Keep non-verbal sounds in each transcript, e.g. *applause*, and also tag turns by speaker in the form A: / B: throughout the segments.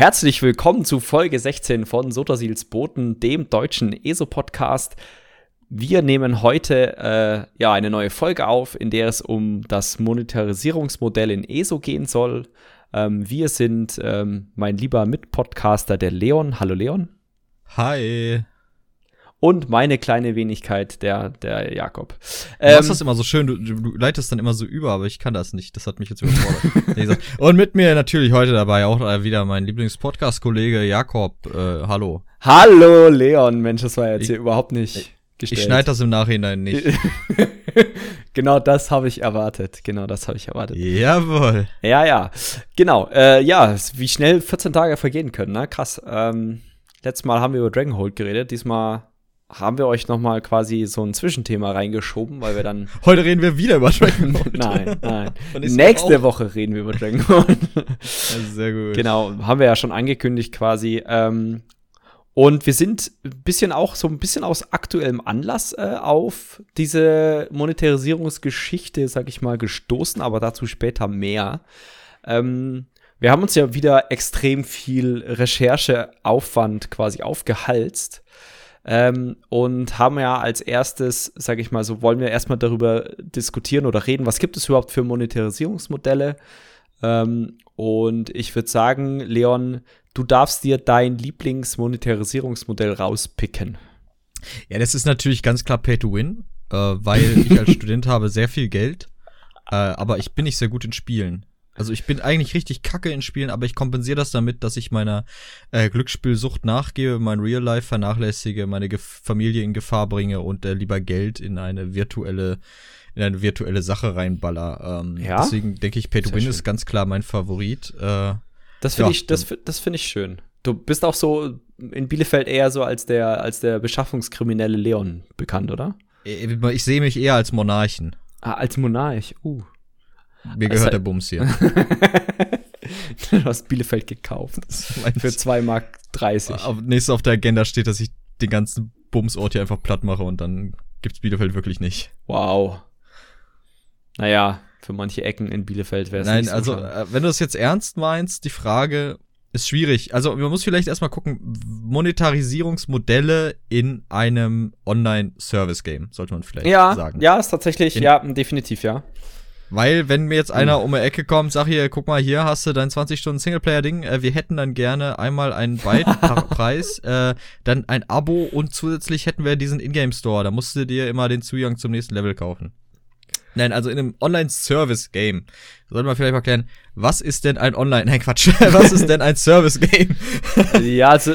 A: Herzlich willkommen zu Folge 16 von Sotasils Boten, dem deutschen ESO-Podcast. Wir nehmen heute äh, ja eine neue Folge auf, in der es um das Monetarisierungsmodell in ESO gehen soll. Ähm, wir sind ähm, mein lieber Mitpodcaster, der Leon. Hallo Leon.
B: Hi
A: und meine kleine Wenigkeit, der, der Jakob.
B: Du ähm, machst das immer so schön, du, du, leitest dann immer so über, aber ich kann das nicht. Das hat mich jetzt überfordert. *laughs* und mit mir natürlich heute dabei auch wieder mein Lieblings-Podcast-Kollege Jakob. Äh, hallo.
A: Hallo, Leon. Mensch, das war jetzt ich, hier überhaupt nicht ich,
B: gestellt. Ich schneide das im Nachhinein nicht. *laughs*
A: genau das habe ich erwartet. Genau das habe ich erwartet.
B: Jawohl.
A: Ja, ja. Genau. Äh, ja, wie schnell 14 Tage vergehen können, ne? Krass. Ähm, letztes Mal haben wir über Dragonhold geredet. Diesmal haben wir euch noch mal quasi so ein Zwischenthema reingeschoben, weil wir dann *laughs*
B: heute reden wir wieder über Dragon *laughs* Ball.
A: nein, nein. *laughs* Nächste Woche reden wir über Dragon Ball.
B: sehr gut.
A: Genau, haben wir ja schon angekündigt quasi. Ähm, und wir sind ein bisschen auch so ein bisschen aus aktuellem Anlass äh, auf diese Monetarisierungsgeschichte, sag ich mal, gestoßen, aber dazu später mehr. Ähm, wir haben uns ja wieder extrem viel Rechercheaufwand quasi aufgehalst ähm, und haben ja als erstes, sage ich mal so, wollen wir erstmal darüber diskutieren oder reden, was gibt es überhaupt für Monetarisierungsmodelle. Ähm, und ich würde sagen, Leon, du darfst dir dein Lieblingsmonetarisierungsmodell rauspicken.
B: Ja, das ist natürlich ganz klar Pay to Win, äh, weil ich als *laughs* Student habe sehr viel Geld, äh, aber ich bin nicht sehr gut in Spielen. Also ich bin eigentlich richtig kacke in Spielen, aber ich kompensiere das damit, dass ich meiner äh, Glücksspielsucht nachgebe, mein Real Life vernachlässige, meine Ge Familie in Gefahr bringe und äh, lieber Geld in eine virtuelle in eine virtuelle Sache reinballer. Ähm, ja? Deswegen denke ich, Pay to Win ist ganz klar mein Favorit. Äh,
A: das finde ja, ich, das, das finde ich schön. Du bist auch so in Bielefeld eher so als der, als der beschaffungskriminelle Leon bekannt, oder?
B: Ich, ich sehe mich eher als Monarchen.
A: Ah, als Monarch, uh.
B: Mir gehört also, der Bums hier. *laughs*
A: du hast Bielefeld gekauft. Für 2,30 Mark. 30.
B: Auf, nächstes auf der Agenda steht, dass ich den ganzen Bumsort hier einfach platt mache und dann gibt's Bielefeld wirklich nicht.
A: Wow. Naja, für manche Ecken in Bielefeld wäre es
B: Nein, so also, äh, wenn du das jetzt ernst meinst, die Frage ist schwierig. Also, man muss vielleicht erstmal gucken, Monetarisierungsmodelle in einem Online-Service-Game, sollte man vielleicht
A: ja,
B: sagen.
A: Ja, ist tatsächlich, in, ja, definitiv, ja.
B: Weil, wenn mir jetzt einer hm. um die Ecke kommt, sag hier, guck mal, hier hast du dein 20-Stunden-Singleplayer-Ding, äh, wir hätten dann gerne einmal einen *laughs* Byte-Preis, äh, dann ein Abo und zusätzlich hätten wir diesen Ingame-Store, da musst du dir immer den Zugang zum nächsten Level kaufen. Nein, also in einem Online-Service-Game. Sollte man vielleicht mal klären, was ist denn ein Online, *laughs* nein Quatsch, was ist denn ein Service-Game?
A: ja, also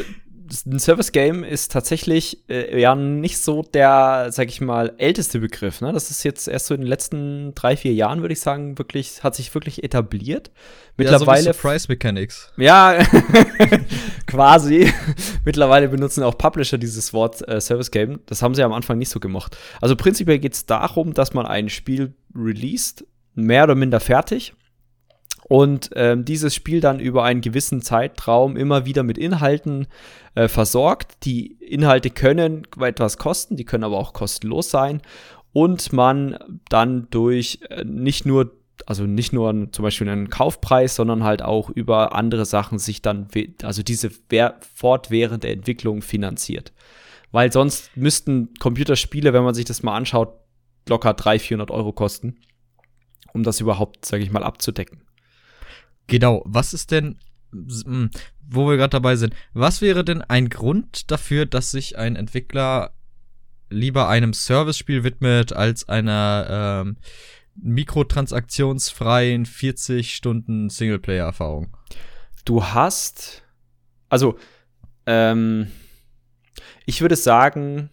A: ein Service Game ist tatsächlich äh, ja nicht so der, sag ich mal, älteste Begriff. Ne? Das ist jetzt erst so in den letzten drei, vier Jahren, würde ich sagen, wirklich, hat sich wirklich etabliert.
B: Mittlerweile. Ja, so Price Mechanics.
A: Ja, *laughs* quasi. Mittlerweile benutzen auch Publisher dieses Wort äh, Service Game. Das haben sie am Anfang nicht so gemacht. Also prinzipiell geht es darum, dass man ein Spiel released, mehr oder minder fertig und ähm, dieses Spiel dann über einen gewissen Zeitraum immer wieder mit Inhalten äh, versorgt. Die Inhalte können etwas kosten, die können aber auch kostenlos sein und man dann durch äh, nicht nur also nicht nur zum Beispiel einen Kaufpreis, sondern halt auch über andere Sachen sich dann, also diese fortwährende Entwicklung finanziert. Weil sonst müssten Computerspiele, wenn man sich das mal anschaut, locker 300, 400 Euro kosten, um das überhaupt, sage ich mal, abzudecken.
B: Genau, was ist denn, hm, wo wir gerade dabei sind, was wäre denn ein Grund dafür, dass sich ein Entwickler lieber einem Service-Spiel widmet als einer ähm, mikrotransaktionsfreien 40 Stunden Singleplayer-Erfahrung?
A: Du hast, also, ähm, ich würde sagen,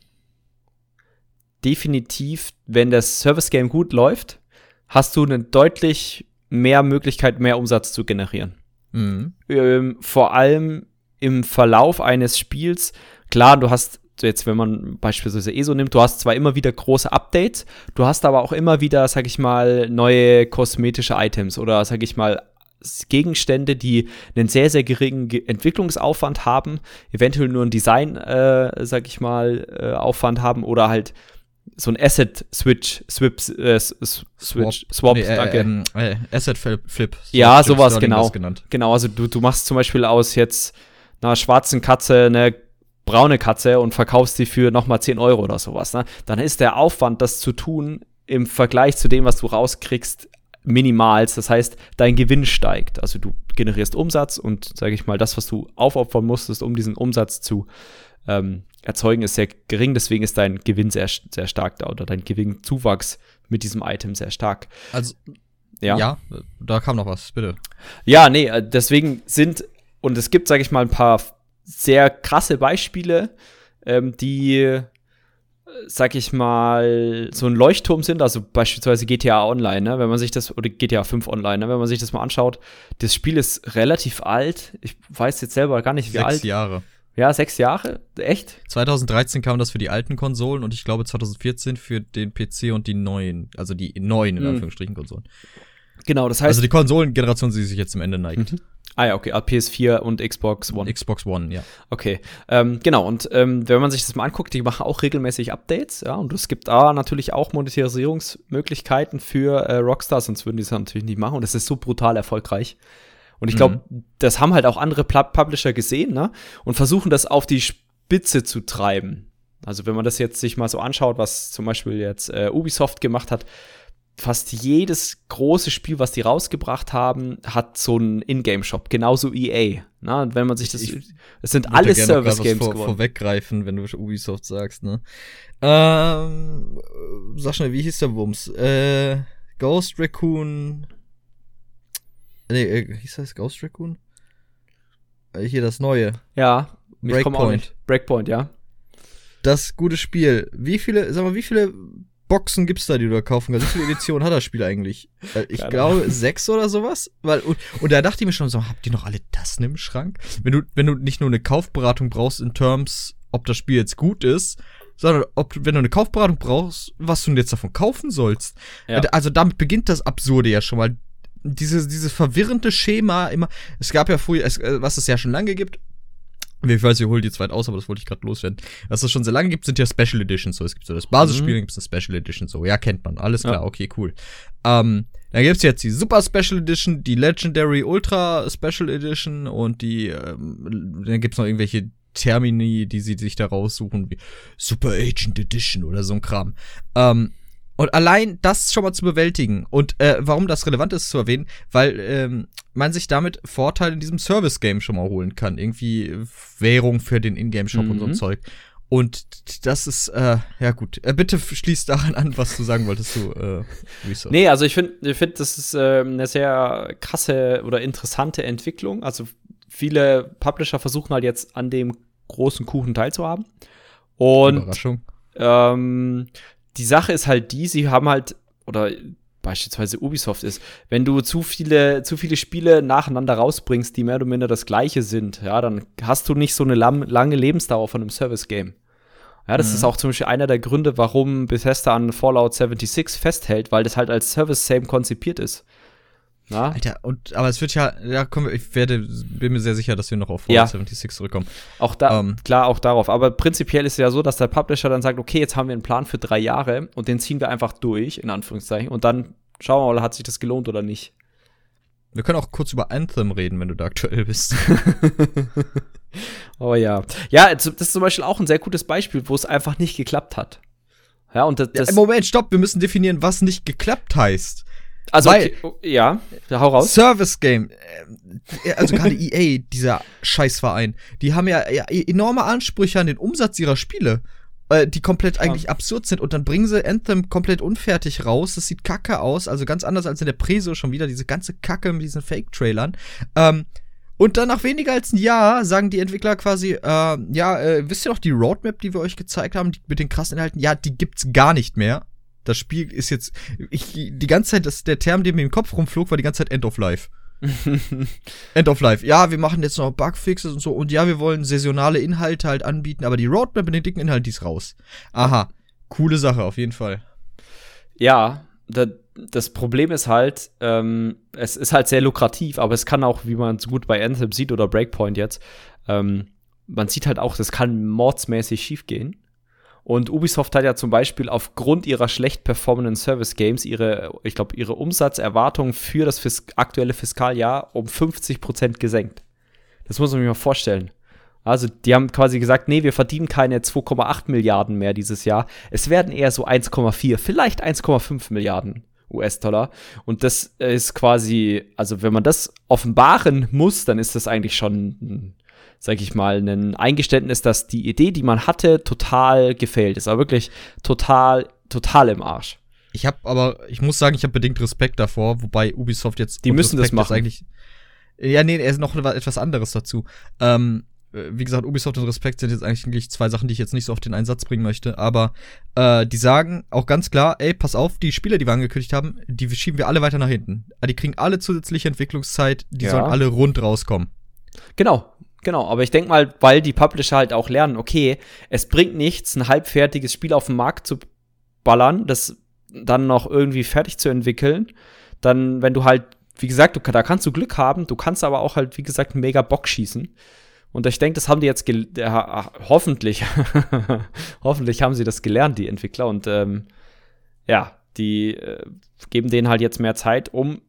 A: definitiv, wenn das Service-Game gut läuft, hast du einen deutlich mehr Möglichkeit, mehr Umsatz zu generieren. Mhm. Ähm, vor allem im Verlauf eines Spiels, klar, du hast jetzt, wenn man beispielsweise ESO nimmt, du hast zwar immer wieder große Updates, du hast aber auch immer wieder, sag ich mal, neue kosmetische Items oder, sag ich mal, Gegenstände, die einen sehr, sehr geringen Entwicklungsaufwand haben, eventuell nur einen Design, äh, sag ich mal, äh, Aufwand haben oder halt so ein Asset Switch, Swip, äh, Switch, Swap,
B: Nee, äh,
A: danke.
B: ähm, äh, Asset Flip. Flip.
A: Ja,
B: Jim
A: sowas, genau. Genau, also du, du machst zum Beispiel aus jetzt einer schwarzen Katze eine braune Katze und verkaufst die für nochmal 10 Euro oder sowas. Ne? Dann ist der Aufwand, das zu tun, im Vergleich zu dem, was du rauskriegst, minimals. Das heißt, dein Gewinn steigt. Also du generierst Umsatz und, sage ich mal, das, was du aufopfern musstest, um diesen Umsatz zu ähm, erzeugen, ist sehr gering. Deswegen ist dein Gewinn sehr, sehr stark da oder dein Gewinnzuwachs mit diesem Item sehr stark.
B: Also,
A: Ja.
B: ja. da kam noch was, bitte.
A: Ja, nee, äh, deswegen sind, und es gibt, sage ich mal, ein paar sehr krasse Beispiele, ähm, die, äh, sag ich mal, so ein Leuchtturm sind, also beispielsweise GTA Online, ne? wenn man sich das, oder GTA 5 Online, ne? wenn man sich das mal anschaut, das Spiel ist relativ alt, ich weiß jetzt selber gar nicht, wie
B: Sechs
A: alt.
B: Jahre.
A: Ja, sechs Jahre? Echt?
B: 2013 kam das für die alten Konsolen und ich glaube 2014 für den PC und die neuen, also die neuen in
A: Hm.
B: Anführungsstrichen Konsolen.
A: Genau, das heißt,
B: Also die Konsolengeneration, die sich jetzt zum Ende neigt.
A: ah ja, okay, ah, PS4 und Xbox One.
B: Xbox One, ja.
A: Okay, ähm, genau. Und ähm, wenn man sich das mal anguckt, die machen auch regelmäßig Updates, ja. Und es gibt da natürlich auch Monetarisierungsmöglichkeiten für äh, Rockstar, sonst würden die es natürlich nicht machen. Und das ist so brutal erfolgreich. Und ich glaube, das haben halt auch andere Publisher gesehen, ne? Und versuchen das auf die Spitze zu treiben. Also wenn man das jetzt sich mal so anschaut, was zum Beispiel jetzt äh, Ubisoft gemacht hat, fast jedes große Spiel, was die rausgebracht haben, hat so einen Ingame-Shop, genauso EA. Na, und wenn man sich das, es sind alles Service-Games
B: vor,
A: geworden.
B: vorweggreifen, wenn du Ubisoft sagst, ne? Ähm, sag schnell, wie hieß der Wumms? Äh, Ghost Raccoon. Nee, äh, hieß das Ghost Raccoon? Äh, hier das neue.
A: Ja,
B: Breakpoint.
A: Breakpoint, ja.
B: Das gute Spiel. Wie viele, sag mal, wie viele Boxen gibt's da, die du da kaufen kannst? Wie viele Editionen hat das Spiel eigentlich? Ich
A: Keine
B: glaube, sechs oder sowas. Weil, und, und da dachte ich mir schon so, habt ihr noch alle Tassen im Schrank? Wenn du, wenn du nicht nur eine Kaufberatung brauchst in Terms, ob das Spiel jetzt gut ist, sondern ob, wenn du eine Kaufberatung brauchst, was du denn jetzt davon kaufen sollst.
A: Ja.
B: Also damit beginnt das Absurde ja schon mal. Diese, dieses verwirrende Schema immer. Es gab ja früher, es, äh, was es ja schon lange gibt, ich weiß, ich hole die zweit aus, aber das wollte ich gerade loswerden. Was es schon sehr lange gibt, sind ja Special Editions. So, es gibt so das Basisspiel,
A: Mhm.
B: dann gibt es eine Special Edition. So, ja, kennt man. Alles klar,
A: Ja.
B: okay, cool. Ähm, dann gibt's jetzt die Super Special Edition, die Legendary Ultra Special Edition und die, ähm, dann gibt's noch irgendwelche Termini, die sie sich da raussuchen, wie Super Agent Edition oder so ein Kram. Ähm, und allein das schon mal zu bewältigen und äh, warum das relevant ist zu erwähnen, weil ähm, man sich damit Vorteile in diesem Service-Game schon mal holen kann. Irgendwie Währung für den Ingame-Shop und so ein
A: Mhm.
B: Zeug. Und das ist, äh, ja gut. Äh, bitte schließ daran an, was du sagen wolltest zu äh, Resource.
A: Nee, also ich finde, ich find, das ist ähm, eine sehr krasse oder interessante Entwicklung. Also viele Publisher versuchen halt jetzt an dem großen Kuchen teilzuhaben. Und
B: Überraschung.
A: ähm, die Sache ist halt die, sie haben halt, oder beispielsweise Ubisoft ist, wenn du zu viele, zu viele Spiele nacheinander rausbringst, die mehr oder minder das gleiche sind, ja, dann hast du nicht so eine lam- lange Lebensdauer von einem Service-Game. Ja, das
B: Mhm.
A: ist auch zum Beispiel einer der Gründe, warum Bethesda an Fallout 76 festhält, weil das halt als Service-Same konzipiert ist. Ja,
B: Alter, und, aber es wird ja, ja, komm, ich werde, bin mir sehr sicher, dass wir noch auf
A: Ja.
B: Fallout 76 zurückkommen.
A: auch da,
B: Ähm.
A: klar, auch darauf. Aber prinzipiell ist es ja so, dass der Publisher dann sagt, okay, jetzt haben wir einen Plan für drei Jahre und den ziehen wir einfach durch, in Anführungszeichen. Und dann schauen wir mal, hat sich das gelohnt oder nicht.
B: Wir können auch kurz über Anthem reden, wenn du da aktuell bist. *laughs*
A: Oh ja. Ja, jetzt- das ist zum Beispiel auch ein sehr gutes Beispiel, wo es einfach nicht geklappt hat. Ja, und das,
B: Ja,
A: das
B: Moment, stopp, wir müssen definieren, was nicht geklappt heißt.
A: Also
B: weil-
A: okay, oh, ja, ja, hau raus.
B: Service Game. äh, Also gerade *laughs* EA, dieser Scheißverein, die haben ja, ja enorme Ansprüche an den Umsatz ihrer Spiele, äh, die komplett eigentlich absurd sind. Und dann bringen sie Anthem komplett unfertig raus. Das sieht kacke aus, also ganz anders als in der Preso schon wieder, diese ganze Kacke mit diesen Fake-Trailern. Ähm, und dann nach weniger als ein Jahr sagen die Entwickler quasi, äh, ja, äh, wisst ihr noch die Roadmap, die wir euch gezeigt haben, die, mit den krassen Inhalten? Ja, die gibt's gar nicht mehr. Das Spiel ist jetzt, ich, die ganze Zeit, das, der Term, der mir im Kopf rumflog, war die ganze Zeit End of Life. *laughs* End of Life. Ja, wir machen jetzt noch Bugfixes und so. Und ja, wir wollen saisonale Inhalte halt anbieten, aber die Roadmap mit den dicken Inhalten, die ist raus. Aha. Coole Sache, auf jeden Fall.
A: Ja, da, das Problem ist halt, ähm, es ist halt sehr lukrativ, aber es kann auch, wie man so gut bei Anthem sieht oder Breakpoint jetzt, ähm, man sieht halt auch, das kann mordsmäßig schief gehen. Und Ubisoft hat ja zum Beispiel aufgrund ihrer schlecht performenden Service Games ihre, ich glaube, ihre Umsatzerwartungen für das Fis aktuelle Fiskaljahr um 50% gesenkt. Das muss man sich mal vorstellen. Also, die haben quasi gesagt, nee, wir verdienen keine 2,8 Milliarden mehr dieses Jahr. Es werden eher so 1,4, vielleicht 1,5 Milliarden US-Dollar. Und das ist quasi, also wenn man das offenbaren muss, dann ist das eigentlich schon, sag ich mal, ein Eingeständnis, dass die Idee, die man hatte, total gefällt ist. Aber wirklich total, total im Arsch.
B: Ich habe aber, ich muss sagen, ich habe bedingt Respekt davor, wobei Ubisoft jetzt.
A: Die müssen
B: Respekt
A: das machen.
B: Eigentlich, ja, nee, er ist noch etwas anderes dazu. Ähm, wie gesagt, Ubisoft und Respekt sind jetzt eigentlich zwei Sachen, die ich jetzt nicht so auf den Einsatz bringen möchte. Aber äh, die sagen auch ganz klar, ey, pass auf, die Spiele, die wir angekündigt haben, die schieben wir alle weiter nach hinten. Die kriegen alle zusätzliche Entwicklungszeit, die
A: Ja.
B: sollen alle rund rauskommen.
A: Genau, genau. Aber ich denke mal, weil die Publisher halt auch lernen, okay, es bringt nichts, ein halbfertiges Spiel auf den Markt zu ballern, das dann noch irgendwie fertig zu entwickeln. Dann, wenn du halt, wie gesagt, du, da kannst du Glück haben, du kannst aber auch halt, wie gesagt, mega Bock schießen. Und ich denke, das haben die jetzt ja, hoffentlich, *laughs* hoffentlich haben sie das gelernt, die Entwickler. Und ähm, ja, die äh, geben denen halt jetzt mehr Zeit, um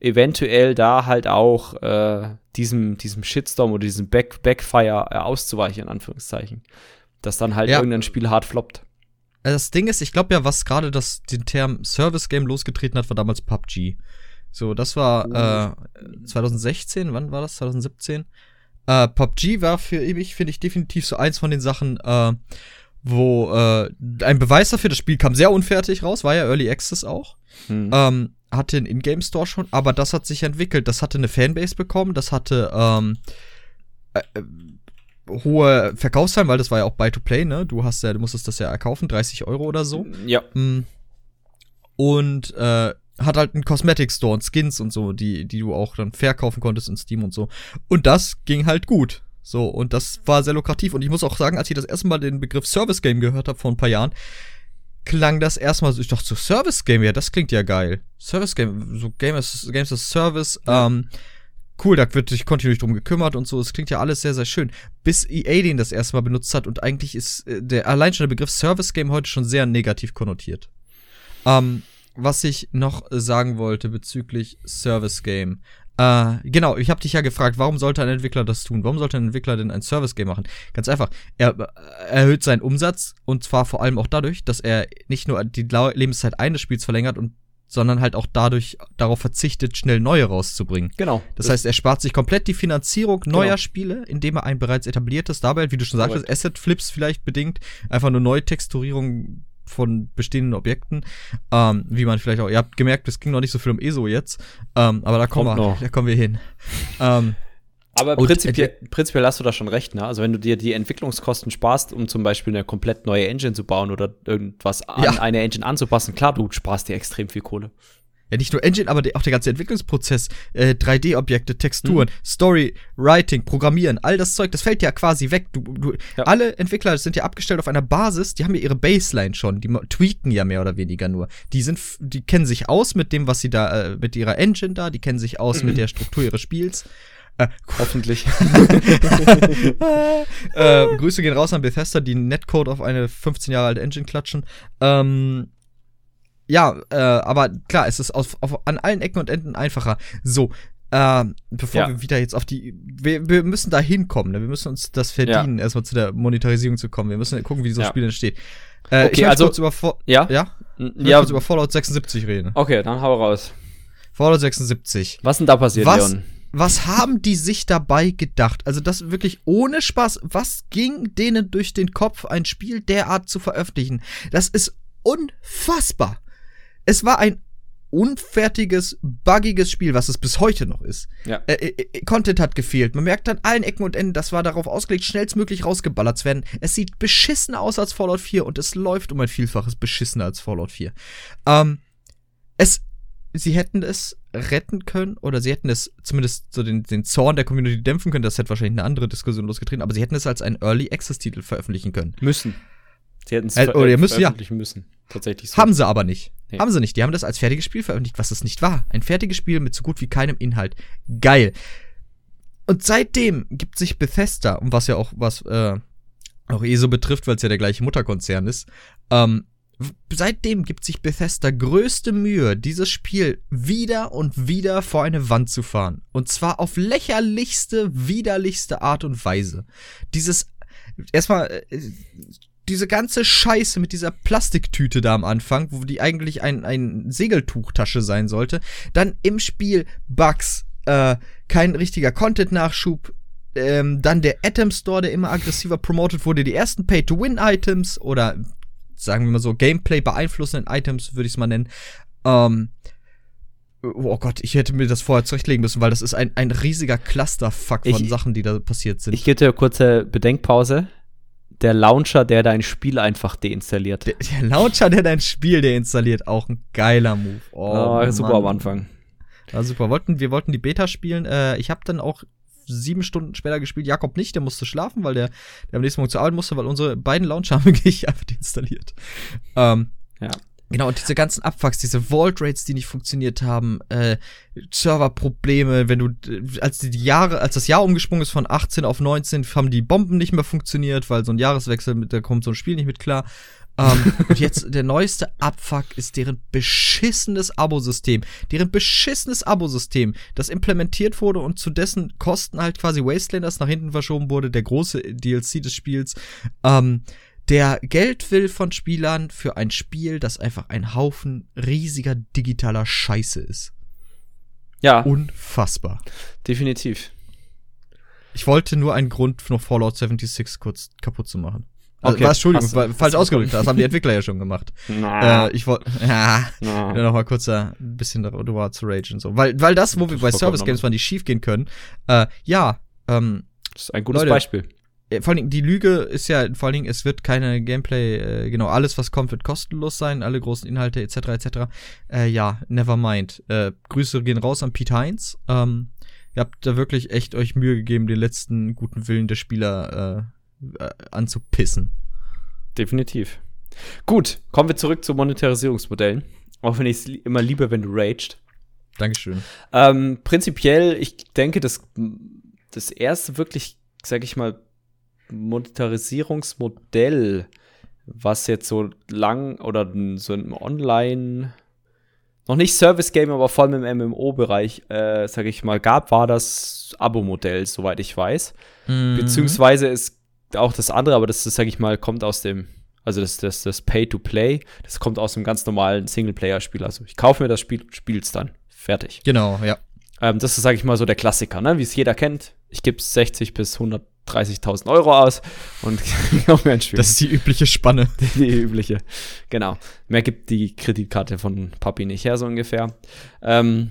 A: eventuell da halt auch äh, diesem, diesem Shitstorm oder diesem Back Backfire äh, auszuweichen, in Anführungszeichen. Dass dann halt
B: Ja.
A: irgendein Spiel hart floppt.
B: Also Das Ding ist, ich glaube ja, was gerade das den Term Service Game losgetreten hat, war damals PUBG. So, das war äh, 2016, wann war das? 2017? Äh, PUBG war für mich, finde ich, definitiv so eins von den Sachen, äh, wo äh, ein Beweis dafür, das Spiel kam sehr unfertig raus, war ja Early Access auch.
A: Hm.
B: Ähm, hatte einen Ingame Store schon, aber das hat sich entwickelt. Das hatte eine Fanbase bekommen, das hatte ähm, äh, äh, hohe Verkaufszahlen, weil das war ja auch Buy-to-Play, ne? Du hast ja, du musstest das ja erkaufen, 30 Euro oder so.
A: Ja.
B: Mm. Und äh, hat halt einen Cosmetic Store und Skins und so, die, die du auch dann verkaufen konntest in Steam und so. Und das ging halt gut. So, und das war sehr lukrativ. Und ich muss auch sagen, als ich das erste Mal den Begriff Service Game gehört habe vor ein paar Jahren, klang das erstmal so, ich dachte so, Service Game, ja, das klingt ja geil. Service Game, so Game as, Games as Service, ähm, cool, da wird sich kontinuierlich drum gekümmert und so, es klingt ja alles sehr, sehr schön. Bis EA den das erste Mal benutzt hat und eigentlich ist äh, der allein schon der Begriff Service Game heute schon sehr negativ konnotiert. Ähm, was ich noch sagen wollte bezüglich Service Game. Äh, genau, ich habe dich ja gefragt, warum sollte ein Entwickler das tun? Warum sollte ein Entwickler denn ein Service Game machen? Ganz einfach, er erhöht seinen Umsatz und zwar vor allem auch dadurch, dass er nicht nur die Lebenszeit eines Spiels verlängert und sondern halt auch dadurch darauf verzichtet, schnell neue rauszubringen.
A: Genau.
B: Das heißt, er spart sich komplett die Finanzierung neuer
A: Genau.
B: Spiele, indem er ein bereits etabliertes dabei, wie du schon sagtest,
A: Korrekt.
B: Asset Flips vielleicht bedingt, einfach nur Neutexturierung von bestehenden Objekten, ähm, wie man vielleicht auch, ihr habt gemerkt, es ging noch nicht so viel um ESO jetzt, ähm, aber da kommen wir,
A: noch.
B: da kommen wir hin. ähm,
A: Aber
B: Und,
A: prinzipiell, prinzipiell hast du da schon recht, ne? Also wenn du dir die Entwicklungskosten sparst, um zum Beispiel eine komplett neue Engine zu bauen oder irgendwas an
B: Ja.
A: eine Engine anzupassen, klar, du sparst dir extrem viel Kohle.
B: Ja, nicht nur Engine, aber auch der ganze Entwicklungsprozess, äh, 3D-Objekte, Texturen, Story, Writing, Programmieren, all das Zeug, das fällt ja quasi weg. Du, du,
A: Ja.
B: Alle Entwickler sind ja abgestellt auf einer Basis, die haben ja ihre Baseline schon, die tweaken ja mehr oder weniger nur. Die sind, die kennen sich aus mit dem, was sie da, äh, mit ihrer Engine da, die kennen sich aus mit *clears throat* der Struktur ihres Spiels. Äh, *laughs*
A: Hoffentlich. *laughs*
B: äh, Grüße gehen raus an Bethesda, die Netcode auf eine 15 Jahre alte Engine klatschen. Ähm, ja, äh, aber klar, es ist auf, auf, an allen Ecken und Enden einfacher. So, ähm, bevor
A: Ja.
B: wir wieder jetzt auf die. Wir, wir müssen da hinkommen, ne? Wir müssen uns das verdienen, erstmal zu der Monetarisierung zu kommen. Wir müssen gucken, wie so ein
A: Ja.
B: Spiel entsteht. Äh,
A: Okay,
B: ich
A: also-
B: kurz über,
A: ja?
B: ja? Ich
A: Ja,
B: kurz über Fallout 76 reden.
A: okay, dann hau raus.
B: Fallout 76.
A: Was denn da passiert,
B: Was?
A: Leon?
B: Was haben die sich dabei gedacht? Also das wirklich ohne Spaß. Was ging denen durch den Kopf, ein Spiel derart zu veröffentlichen? Das ist unfassbar. Es war ein unfertiges, buggiges Spiel, was es bis heute noch ist.
A: Ja.
B: Äh, äh, Content hat gefehlt. Man merkt an allen Ecken und Enden, das war darauf ausgelegt, schnellstmöglich rausgeballert zu werden. Es sieht beschissen aus als Fallout 4 und es läuft um ein Vielfaches beschissener als Fallout 4. Ähm, es, sie hätten es retten können oder sie hätten es zumindest so den, den Zorn der Community dämpfen können. Das hätte wahrscheinlich eine andere Diskussion losgetreten, aber sie hätten es als einen Early Access Titel veröffentlichen können.
A: Müssen. Sie hätten es
B: Äh, oder ihr müsst- ja.
A: veröffentlichen müssen. Tatsächlich so.
B: Haben sie aber nicht.
A: Nee.
B: Haben sie nicht. Die haben das als fertiges Spiel veröffentlicht, was es nicht war. Ein fertiges Spiel mit so gut wie keinem Inhalt. Geil. Und seitdem gibt sich Bethesda, um was ja auch was äh, auch eh so betrifft, weil es ja der gleiche Mutterkonzern ist. Ähm, seitdem gibt sich Bethesda größte Mühe, dieses Spiel wieder und wieder vor eine Wand zu fahren. Und zwar auf lächerlichste, widerlichste Art und Weise. Dieses, erstmal, äh, diese ganze Scheiße mit dieser Plastiktüte da am Anfang, wo die eigentlich ein, ein Segeltuchtasche sein sollte. Dann im Spiel Bugs, äh, kein richtiger Content-Nachschub, ähm, dann der Atom Store, der immer aggressiver promotet wurde, die ersten Pay-to-Win-Items oder sagen wir mal so, Gameplay beeinflussenden Items, würde ich es mal nennen. Ähm, oh Gott, ich hätte mir das vorher zurechtlegen müssen, weil das ist ein, ein riesiger Clusterfuck von
A: Ich-
B: Sachen, die da passiert sind.
A: Ich gebe dir eine kurze Bedenkpause. Der Launcher, der dein Spiel einfach deinstalliert.
B: der, der Launcher, der dein Spiel deinstalliert, auch ein geiler Move. Oh,
A: Oh, super
B: Mann.
A: am Anfang.
B: Ja, super. Wollten, wir wollten die Beta spielen. Äh, ich habe dann auch sieben Stunden später gespielt. Jakob nicht, der musste schlafen, weil der, der am nächsten Morgen zur Arbeit musste, weil unsere beiden Launcher haben wirklich einfach deinstalliert. Ähm,
A: Ja.
B: Genau, und diese ganzen Abfucks, diese Vault Rates, die nicht funktioniert haben, äh, Serverprobleme, wenn du, als die Jahre, als das Jahr umgesprungen ist von 18 auf 19, haben die Bomben nicht mehr funktioniert, weil so ein Jahreswechsel, mit, da kommt so ein Spiel nicht mit klar. ähm, und jetzt der neueste Abfuck ist deren beschissenes Abosystem. Deren beschissenes Abosystem, das implementiert wurde und zu dessen Kosten halt quasi Wastelanders nach hinten verschoben wurde, der große DLC des Spiels. Ähm, der Geld will von Spielern für ein Spiel, das einfach ein Haufen riesiger digitaler Scheiße ist.
A: Ja,
B: Unfassbar.
A: definitiv.
B: Ich wollte nur einen Grund, noch Fallout 76 kurz kaputt zu machen. Also,
A: Okay,
B: war, Entschuldigung, war
A: hast
B: falsch ausgedrückt. Das haben die Entwickler ja schon gemacht. *laughs*
A: Na,
B: Äh, ich wollte *laughs* ja,
A: na.
B: noch mal kurz da ein bisschen darüber zu ragen so, weil weil das, wo wir bei Service Games waren, die schief gehen können. Äh, ja, ähm,
A: Das ist ein gutes
B: Leute,
A: Beispiel.
B: Äh, vor allen Dingen, die Lüge ist ja, vor allen Dingen, es wird keine Gameplay, äh, genau, alles, was kommt, wird kostenlos sein, alle großen Inhalte, etc., etc. Äh, ja, never mind. Äh, Grüße gehen raus an Pete Heinz. Ähm, ihr habt da wirklich echt euch Mühe gegeben, den letzten guten Willen der Spieler äh, äh, anzupissen.
A: Definitiv. Gut, kommen wir zurück zu Monetarisierungsmodellen. Auch wenn ich es immer liebe, wenn du raged.
B: Dankeschön.
A: Ähm, prinzipiell, ich denke, das, das erste wirklich, sag ich mal, Monetarisierungsmodell, was jetzt so lang oder so im Online, noch nicht Service-Game, aber vor allem im MMO-Bereich, äh, sag ich mal, gab, war das Abo-Modell, soweit ich weiß.
B: Mhm.
A: Beziehungsweise ist auch das andere, aber das, das sag ich mal, kommt aus dem, also das, das, das Pay-to-Play, das kommt aus dem ganz normalen Singleplayer-Spiel. Also ich kaufe mir das Spiel und spiel's dann. Fertig.
B: Genau, ja.
A: Ähm, das ist, sag ich mal, so der Klassiker, ne? Wie es jeder kennt. Ich gebe 60 bis 130.000 Euro aus und kaufe mir ein Spiel.
B: Das ist die übliche Spanne. *laughs*
A: die übliche. Genau. Mehr gibt die Kreditkarte von Papi nicht her, so ungefähr. Ähm,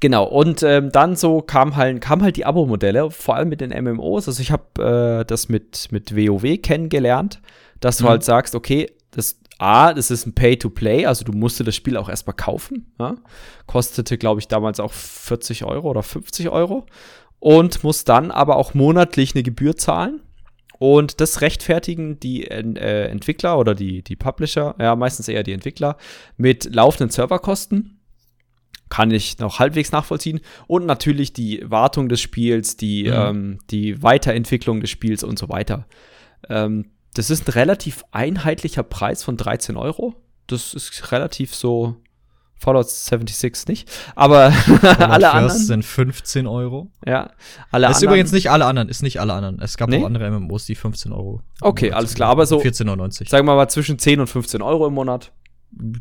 A: genau. Und ähm, dann so kam halt, kamen halt die Abo-Modelle, vor allem mit den MMOs. Also ich habe äh, das mit, mit WoW kennengelernt, dass du
B: Mhm.
A: halt sagst, okay, das A, das ist ein Pay-to-Play, also du musst dir das Spiel auch erstmal kaufen. Ja? Kostete, glaube ich, damals auch 40 Euro oder 50 Euro. Und musst dann aber auch monatlich eine Gebühr zahlen. Und das rechtfertigen die äh, Entwickler oder die, die Publisher, ja, meistens eher die Entwickler, mit laufenden Serverkosten. Kann ich noch halbwegs nachvollziehen. Und natürlich die Wartung des Spiels, die,
B: Mhm.
A: ähm, die Weiterentwicklung des Spiels und so weiter. Ähm, das ist ein relativ einheitlicher Preis von 13 Euro. Das ist relativ so. Fallout 76 nicht. Aber *laughs* alle
B: First
A: anderen.
B: sind 15 Euro.
A: Ja, alle
B: ist
A: anderen.
B: übrigens nicht alle anderen, ist nicht alle anderen. Es gab
A: Nee?
B: auch andere MMOs, die 15 Euro.
A: Okay, alles klar, aber so-
B: 14,99.
A: sagen wir mal zwischen 10 und 15 Euro im Monat.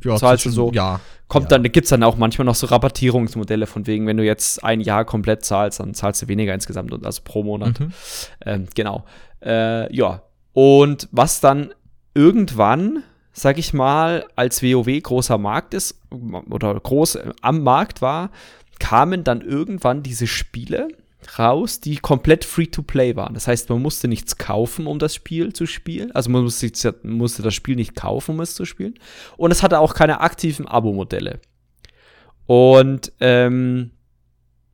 B: Ja,
A: zahlst du
B: zwischen-
A: so?
B: Ja.
A: Kommt
B: ja.
A: dann, gibt's dann auch manchmal noch so Rabattierungsmodelle von wegen, wenn du jetzt ein Jahr komplett zahlst, dann zahlst du weniger insgesamt, und also pro Monat.
B: Mhm.
A: Ähm, genau. Äh, ja. Und was dann irgendwann, sag ich mal, als WoW großer Markt ist oder groß äh, am Markt war, kamen dann irgendwann diese Spiele raus, die komplett free-to-play waren. Das heißt, man musste nichts kaufen, um das Spiel zu spielen. Also man musste, musste das Spiel nicht kaufen, um es zu spielen. Und es hatte auch keine aktiven Abo-Modelle. Und ähm,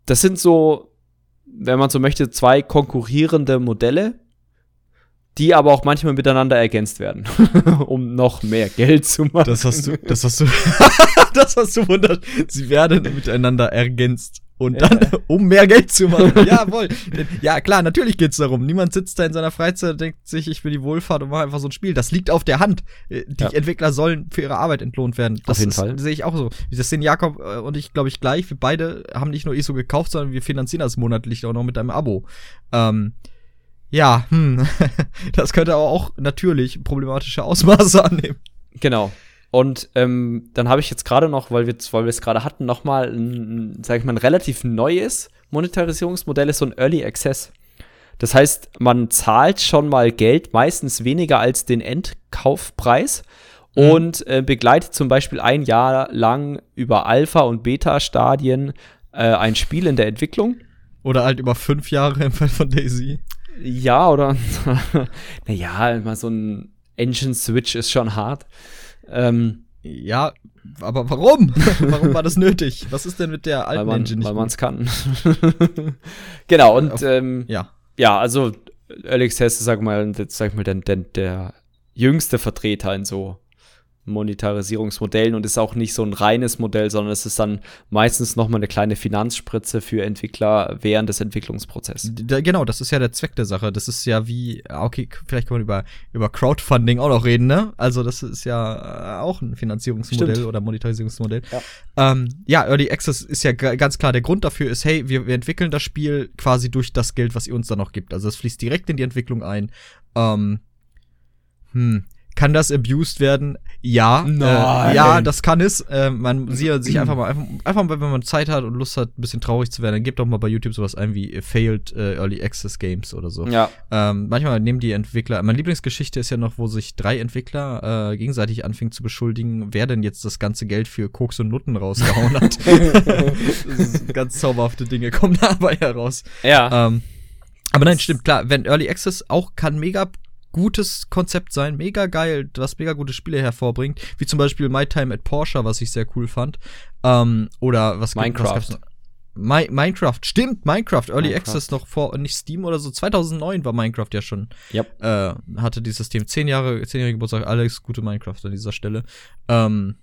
A: das sind so, wenn man so möchte, zwei konkurrierende Modelle, die aber auch manchmal miteinander ergänzt werden, *laughs* um noch mehr Geld zu machen.
B: Das hast du, das hast du, *laughs* das hast du wundert. Sie werden miteinander ergänzt. Und dann, ja. um mehr Geld zu machen. Jawohl. Ja, klar, natürlich geht's darum. Niemand sitzt da in seiner Freizeit und denkt sich, ich will die Wohlfahrt und mache einfach so ein Spiel. Das liegt auf der Hand. Äh, die ja. Entwickler sollen für ihre Arbeit entlohnt werden. Das
A: auf jeden ist, Fall.
B: sehe ich auch so. Das sehen Jakob äh, und ich, glaube ich, gleich. Wir beide haben nicht nur ISO gekauft, sondern wir finanzieren das monatlich auch noch mit einem Abo. Ähm, ja, hm. *laughs* das könnte aber auch natürlich problematische Ausmaße *laughs* annehmen.
A: Genau. Und ähm, dann habe ich jetzt gerade noch, weil wir weil wir es gerade hatten, noch mal ein, sag ich mal, ein relativ neues Monetarisierungsmodell ist so ein Early Access. Das heißt, man zahlt schon mal Geld, meistens weniger als den Endkaufpreis mhm. und äh, begleitet zum Beispiel ein Jahr lang über Alpha- und Beta-Stadien äh, ein Spiel in der Entwicklung.
B: Oder halt über fünf Jahre im Fall von Daisy.
A: Ja, oder *laughs* naja, mal so ein Engine-Switch ist schon hart.
B: Ähm, ja, aber warum? *laughs* warum war das nötig? Was ist denn mit der alten
A: weil man,
B: Engine
A: Weil man es kann. *laughs* genau, und ähm,
B: ja.
A: ja, also Alex Hesse, sag mal, sag mal, der, der, der jüngste Vertreter in so Monetarisierungsmodellen und ist auch nicht so ein reines Modell, sondern es ist dann meistens nochmal eine kleine Finanzspritze für Entwickler während des Entwicklungsprozesses.
B: Da, genau, das ist ja der Zweck der Sache. Das ist ja wie, ah, okay, vielleicht kann man über, über Crowdfunding auch noch reden, ne? Also das ist ja äh, auch ein Finanzierungsmodell Stimmt. oder Monetarisierungsmodell. Ja. Ähm, ja, Early Access ist ja ganz klar, der Grund dafür ist, hey, wir, wir entwickeln das Spiel quasi durch das Geld, was ihr uns dann noch gibt. Also es fließt direkt in die Entwicklung ein. Ähm, hm, kann das abused werden? Ja. Äh, ja, das kann es. Äh, man sieht sich einfach mal, einfach, einfach mal, wenn man Zeit hat und Lust hat, ein bisschen traurig zu werden, dann gebt doch mal bei YouTube sowas ein wie Failed äh, Early Access Games oder so.
A: Ja.
B: Ähm, manchmal nehmen die Entwickler, meine Lieblingsgeschichte ist ja noch, wo sich drei Entwickler äh, gegenseitig anfingen zu beschuldigen, wer denn jetzt das ganze Geld für Koks und Nutten rausgehauen hat. *laughs* ganz zauberhafte Dinge kommen dabei heraus.
A: Ja.
B: Ähm, aber nein, stimmt, klar, wenn Early Access auch kann mega gutes Konzept sein, mega geil, was mega gute Spiele hervorbringt, wie zum Beispiel My Time at Porsche, was ich sehr cool fand. Ähm, oder was
A: Minecraft. Was
B: My Minecraft, stimmt, Minecraft, Early Minecraft. Access noch vor, nicht Steam oder so, 2009 war Minecraft ja schon,
A: yep.
B: äh, hatte dieses System, zehn Jahre, zehnjährige Geburtstag, alles gute Minecraft an dieser Stelle. Ähm,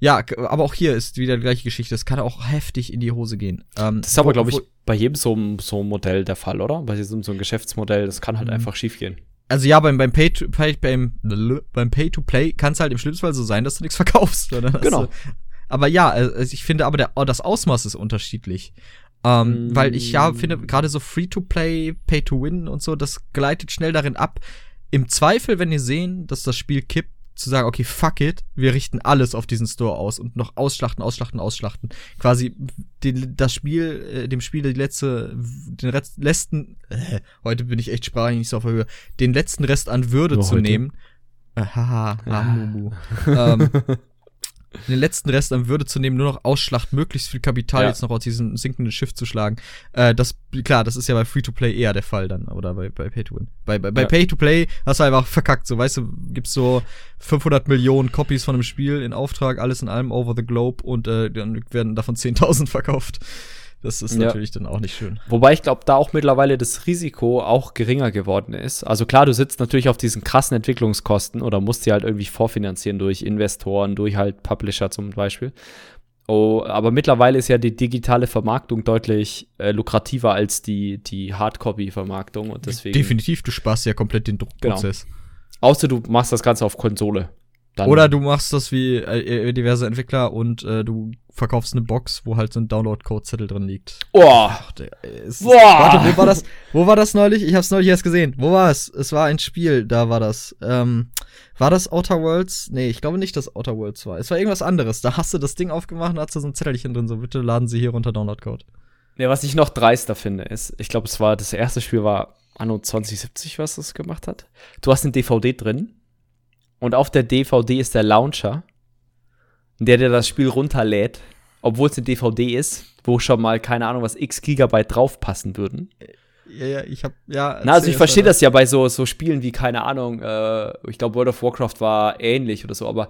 B: ja, aber auch hier ist wieder die gleiche Geschichte. Es kann auch heftig in die Hose gehen.
A: Ähm, das ist aber, glaube ich, bei jedem so, so Modell der Fall, oder? Bei diesem so ein Geschäftsmodell, das kann halt mhm. einfach schief gehen
B: also ja, beim, beim Pay to Pay, beim, beim Pay to Play kann es halt im schlimmsten Fall so sein, dass du nichts verkaufst.
A: Genau.
B: Du, aber ja, also ich finde aber der, das Ausmaß ist unterschiedlich. Ähm, mm. Weil ich ja finde, gerade so Free-to-Play, Pay-to-Win und so, das gleitet schnell darin ab. Im Zweifel, wenn ihr sehen, dass das Spiel kippt, zu sagen, okay, fuck it, wir richten alles auf diesen Store aus und noch ausschlachten, ausschlachten, ausschlachten. Quasi die, das Spiel, äh, dem Spiel die letzte, den Rest, letzten, äh, heute bin ich echt sprachlich nicht so auf der Höhe, den letzten Rest an Würde Nur zu heute. nehmen. Äh, haha, ah. *laughs* ähm, den letzten Rest an Würde zu nehmen, nur noch ausschlacht, möglichst viel Kapital ja. jetzt noch aus diesem sinkenden Schiff zu schlagen. Äh, das, klar, das ist ja bei Free-to-Play eher der Fall dann, oder bei, bei Pay-to-Win. Bei, bei, bei ja. Pay-to-Play hast du einfach verkackt, so, weißt du, gibst so 500 Millionen Copies von einem Spiel in Auftrag, alles in allem over the globe und äh, dann werden davon 10.000 *laughs* verkauft. Das ist ja. natürlich dann auch nicht schön.
A: Wobei ich glaube, da auch mittlerweile das Risiko auch geringer geworden ist. Also klar, du sitzt natürlich auf diesen krassen Entwicklungskosten oder musst sie halt irgendwie vorfinanzieren durch Investoren, durch halt Publisher zum Beispiel. Oh, aber mittlerweile ist ja die digitale Vermarktung deutlich äh, lukrativer als die, die Hardcopy-Vermarktung und deswegen.
B: Definitiv, du sparst ja komplett den Druckprozess.
A: Genau. Außer du machst das Ganze auf Konsole.
B: Dann Oder du machst das wie äh, diverse Entwickler und äh, du verkaufst eine Box, wo halt so ein Download-Code-Zettel drin liegt.
A: Oh. Ach,
B: der ist, Boah. Warte, wo war das? Wo war das neulich? Ich hab's neulich erst gesehen. Wo war es? Es war ein Spiel, da war das. Ähm, war das Outer Worlds? Nee, ich glaube nicht, dass Outer Worlds war. Es war irgendwas anderes. Da hast du das Ding aufgemacht und hast du so ein Zettelchen drin, so bitte laden Sie hier runter Download-Code.
A: Ja, was ich noch dreister finde, ist, ich glaube, es war das erste Spiel war Anno 2070, was das gemacht hat. Du hast eine DVD drin und auf der DVD ist der Launcher, der dir das Spiel runterlädt, obwohl es eine DVD ist, wo schon mal, keine Ahnung, was x Gigabyte draufpassen würden.
B: Ja, ja, ich hab, ja.
A: Na, also ich verstehe das ja bei so, so Spielen wie, keine Ahnung, äh, ich glaube World of Warcraft war ähnlich oder so, aber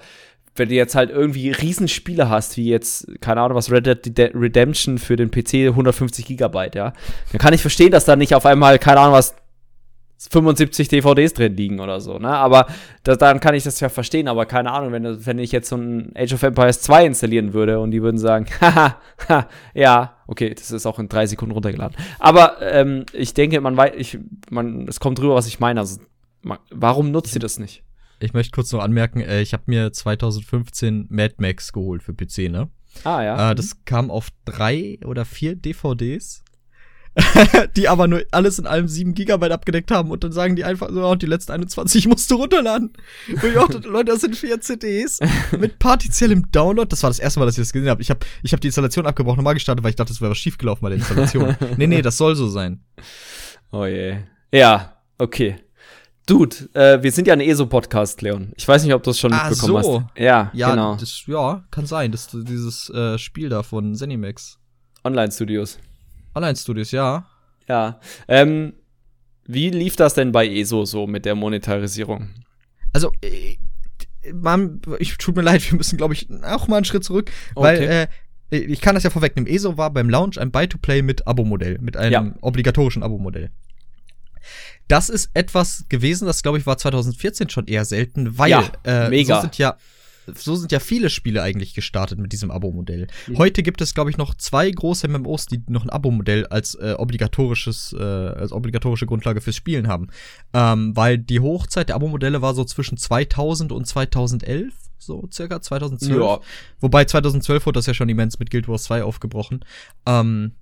A: wenn du jetzt halt irgendwie Riesenspiele hast, wie jetzt, keine Ahnung, was Red Dead Redemption für den PC 150 Gigabyte, ja, dann kann ich verstehen, dass da nicht auf einmal, keine Ahnung, was 75 DVDs drin liegen oder so, ne? Aber das, dann kann ich das ja verstehen, aber keine Ahnung, wenn, wenn ich jetzt so ein Age of Empires 2 installieren würde und die würden sagen, *laughs* haha, ha, ja, okay, das ist auch in drei Sekunden runtergeladen. Aber ähm, ich denke, man weiß, ich, man, es kommt drüber, was ich meine. Also, man, warum nutzt ihr das nicht?
B: Ich möchte kurz noch anmerken, äh, ich habe mir 2015 Mad Max geholt für PC, ne?
A: Ah, ja.
B: Äh, das kam auf drei oder vier DVDs. *laughs* die aber nur alles in allem 7 Gigabyte abgedeckt haben und dann sagen die einfach so, oh, die letzten 21 *laughs* musst du runterladen. Und ich auch, Leute, das sind vier CDs mit partiellem Download. Das war das erste Mal, dass ich das gesehen habe. Ich habe ich hab die Installation abgebrochen, nochmal gestartet, weil ich dachte, das wäre was schiefgelaufen bei der Installation. *laughs* nee, nee, das soll so sein.
A: Oh je. Ja, okay. Dude, äh, wir sind ja ein ESO-Podcast, Leon. Ich weiß nicht, ob du es schon
B: ah,
A: mitbekommen
B: so.
A: hast. Ja,
B: ja,
A: genau.
B: Das, ja, kann sein. Das, dieses äh, Spiel da von Zenimax.
A: Online-Studios.
B: Online-Studios, ja.
A: Ja. Ähm, wie lief das denn bei ESO so mit der Monetarisierung?
B: Also, äh, man, ich tut mir leid, wir müssen, glaube ich, auch mal einen Schritt zurück, okay. weil äh, ich kann das ja vorwegnehmen. ESO war beim Launch ein Buy-to-Play mit Abo-Modell, mit einem ja. obligatorischen Abo-Modell. Das ist etwas gewesen, das glaube ich war 2014 schon eher selten, weil
A: ja,
B: äh,
A: mega.
B: so sind ja so sind ja viele Spiele eigentlich gestartet mit diesem Abo-Modell. Mhm. Heute gibt es, glaube ich, noch zwei große MMOs, die noch ein Abo-Modell als äh, obligatorisches, äh, als obligatorische Grundlage fürs Spielen haben. Ähm, weil die Hochzeit der Abo-Modelle war so zwischen 2000 und 2011 so circa 2012. Ja. Wobei 2012 wurde das ja schon immens mit Guild Wars 2 aufgebrochen. Ähm,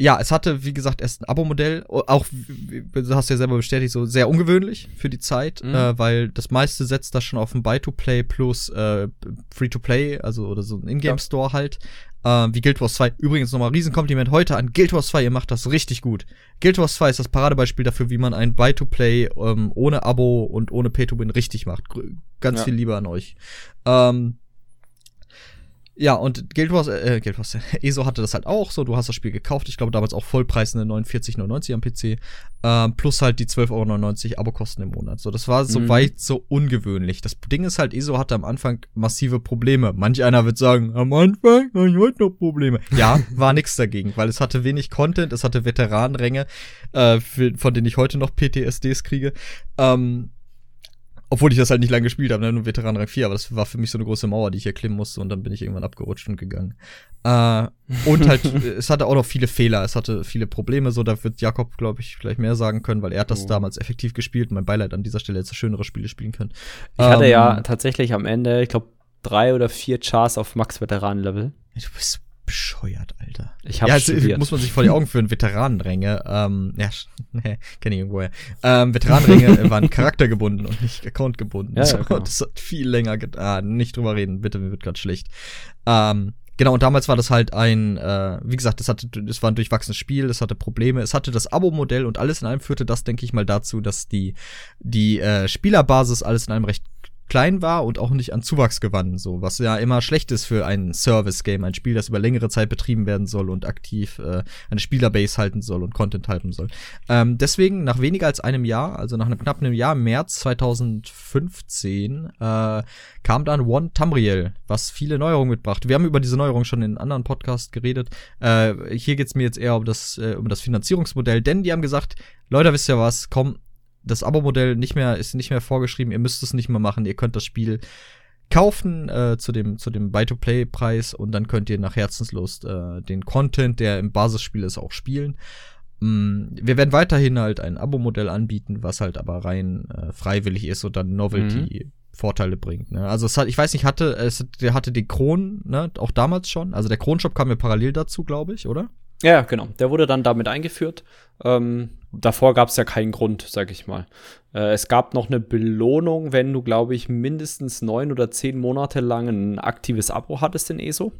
B: ja, es hatte, wie gesagt, erst ein Abo-Modell, auch, du hast ja selber bestätigt, so sehr ungewöhnlich für die Zeit, mhm. äh, weil das meiste setzt da schon auf ein Buy-to-Play plus äh, Free-to-Play, also oder so ein Ingame-Store halt, äh, wie Guild Wars 2. Übrigens nochmal ein Riesenkompliment heute an Guild Wars 2, ihr macht das richtig gut. Guild Wars 2 ist das Paradebeispiel dafür, wie man ein Buy-to-Play ähm, ohne Abo und ohne Pay-to-Win richtig macht. Ganz ja. viel Liebe an euch. Ähm, ja, und Guild Wars, äh, Guild Wars, *laughs* ESO hatte das halt auch so. Du hast das Spiel gekauft. Ich glaube, damals auch Vollpreis eine 49,99 am PC. Ähm, plus halt die 12,99 Euro Abokosten im Monat. So, das war so mhm. weit so ungewöhnlich. Das Ding ist halt, ESO hatte am Anfang massive Probleme. Manch einer wird sagen, am Anfang habe ich heute noch Probleme. Ja, war nix dagegen, weil es hatte wenig Content, es hatte Veteranenränge, äh, für, von denen ich heute noch PTSDs kriege. Ähm, obwohl ich das halt nicht lange gespielt habe, ne? nur Veteran Rang 4, aber das war für mich so eine große Mauer, die ich erklimmen musste und dann bin ich irgendwann abgerutscht und gegangen. Äh, und halt, *laughs* es hatte auch noch viele Fehler, es hatte viele Probleme, so da wird Jakob, glaube ich, gleich mehr sagen können, weil er hat das oh. damals effektiv gespielt. Mein Beileid an dieser Stelle hätte schönere Spiele spielen können.
A: Ich ähm, hatte ja ähm, tatsächlich am Ende, ich glaube, drei oder vier Chars auf Max-Veteran-Level.
B: Du bist bescheuert, Alter.
A: Ich habe ja, also,
B: muss man sich vor die Augen führen. Veteranenränge, ähm, ja, *laughs* nee, kenne ich irgendwoher. Ähm, Veteranenränge *laughs* waren charaktergebunden und nicht accountgebunden. Ja, so, ja, genau. *laughs* Das hat viel länger getan. Ah, nicht drüber reden, bitte, mir wird gerade schlecht. Ähm, Genau, und damals war das halt ein, äh, wie gesagt, das hatte, das war ein durchwachsenes Spiel, es hatte Probleme, es hatte das Abo-Modell und alles in allem führte das, denke ich mal, dazu, dass die, die äh, Spielerbasis alles in allem recht klein war und auch nicht an Zuwachs gewann, so was ja immer schlecht ist für ein Service-Game, ein Spiel, das über längere Zeit betrieben werden soll und aktiv äh, eine Spielerbase halten soll und Content halten soll. Ähm, deswegen nach weniger als einem Jahr, also nach einem knappen einem Jahr, März 2015, äh, kam dann One Tamriel, was viele Neuerungen mitbrachte. Wir haben über diese Neuerungen schon in anderen Podcasts geredet. Äh, hier geht's mir jetzt eher um das, äh, um das Finanzierungsmodell, denn die haben gesagt, Leute, wisst ihr was, komm, das Abo-Modell nicht mehr, ist nicht mehr vorgeschrieben, ihr müsst es nicht mehr machen, ihr könnt das Spiel kaufen äh, zu dem, zu dem Buy-to-Play-Preis und dann könnt ihr nach Herzenslust äh, den Content, der im Basisspiel ist, auch spielen. Mm, wir werden weiterhin halt ein Abo-Modell anbieten, was halt aber rein äh, freiwillig ist und dann Novelty mhm. Vorteile bringt. Ne? Also es hat, ich weiß nicht, hatte es, der hatte den Kron, ne, auch damals schon. Also der Kronshop kam ja parallel dazu, glaube ich, oder?
A: Ja, genau. Der wurde dann damit eingeführt. Ähm, davor gab es ja keinen Grund, sag ich mal. Äh, es gab noch eine Belohnung, wenn du, glaube ich, mindestens neun oder zehn Monate lang ein aktives Abo hattest in ESO.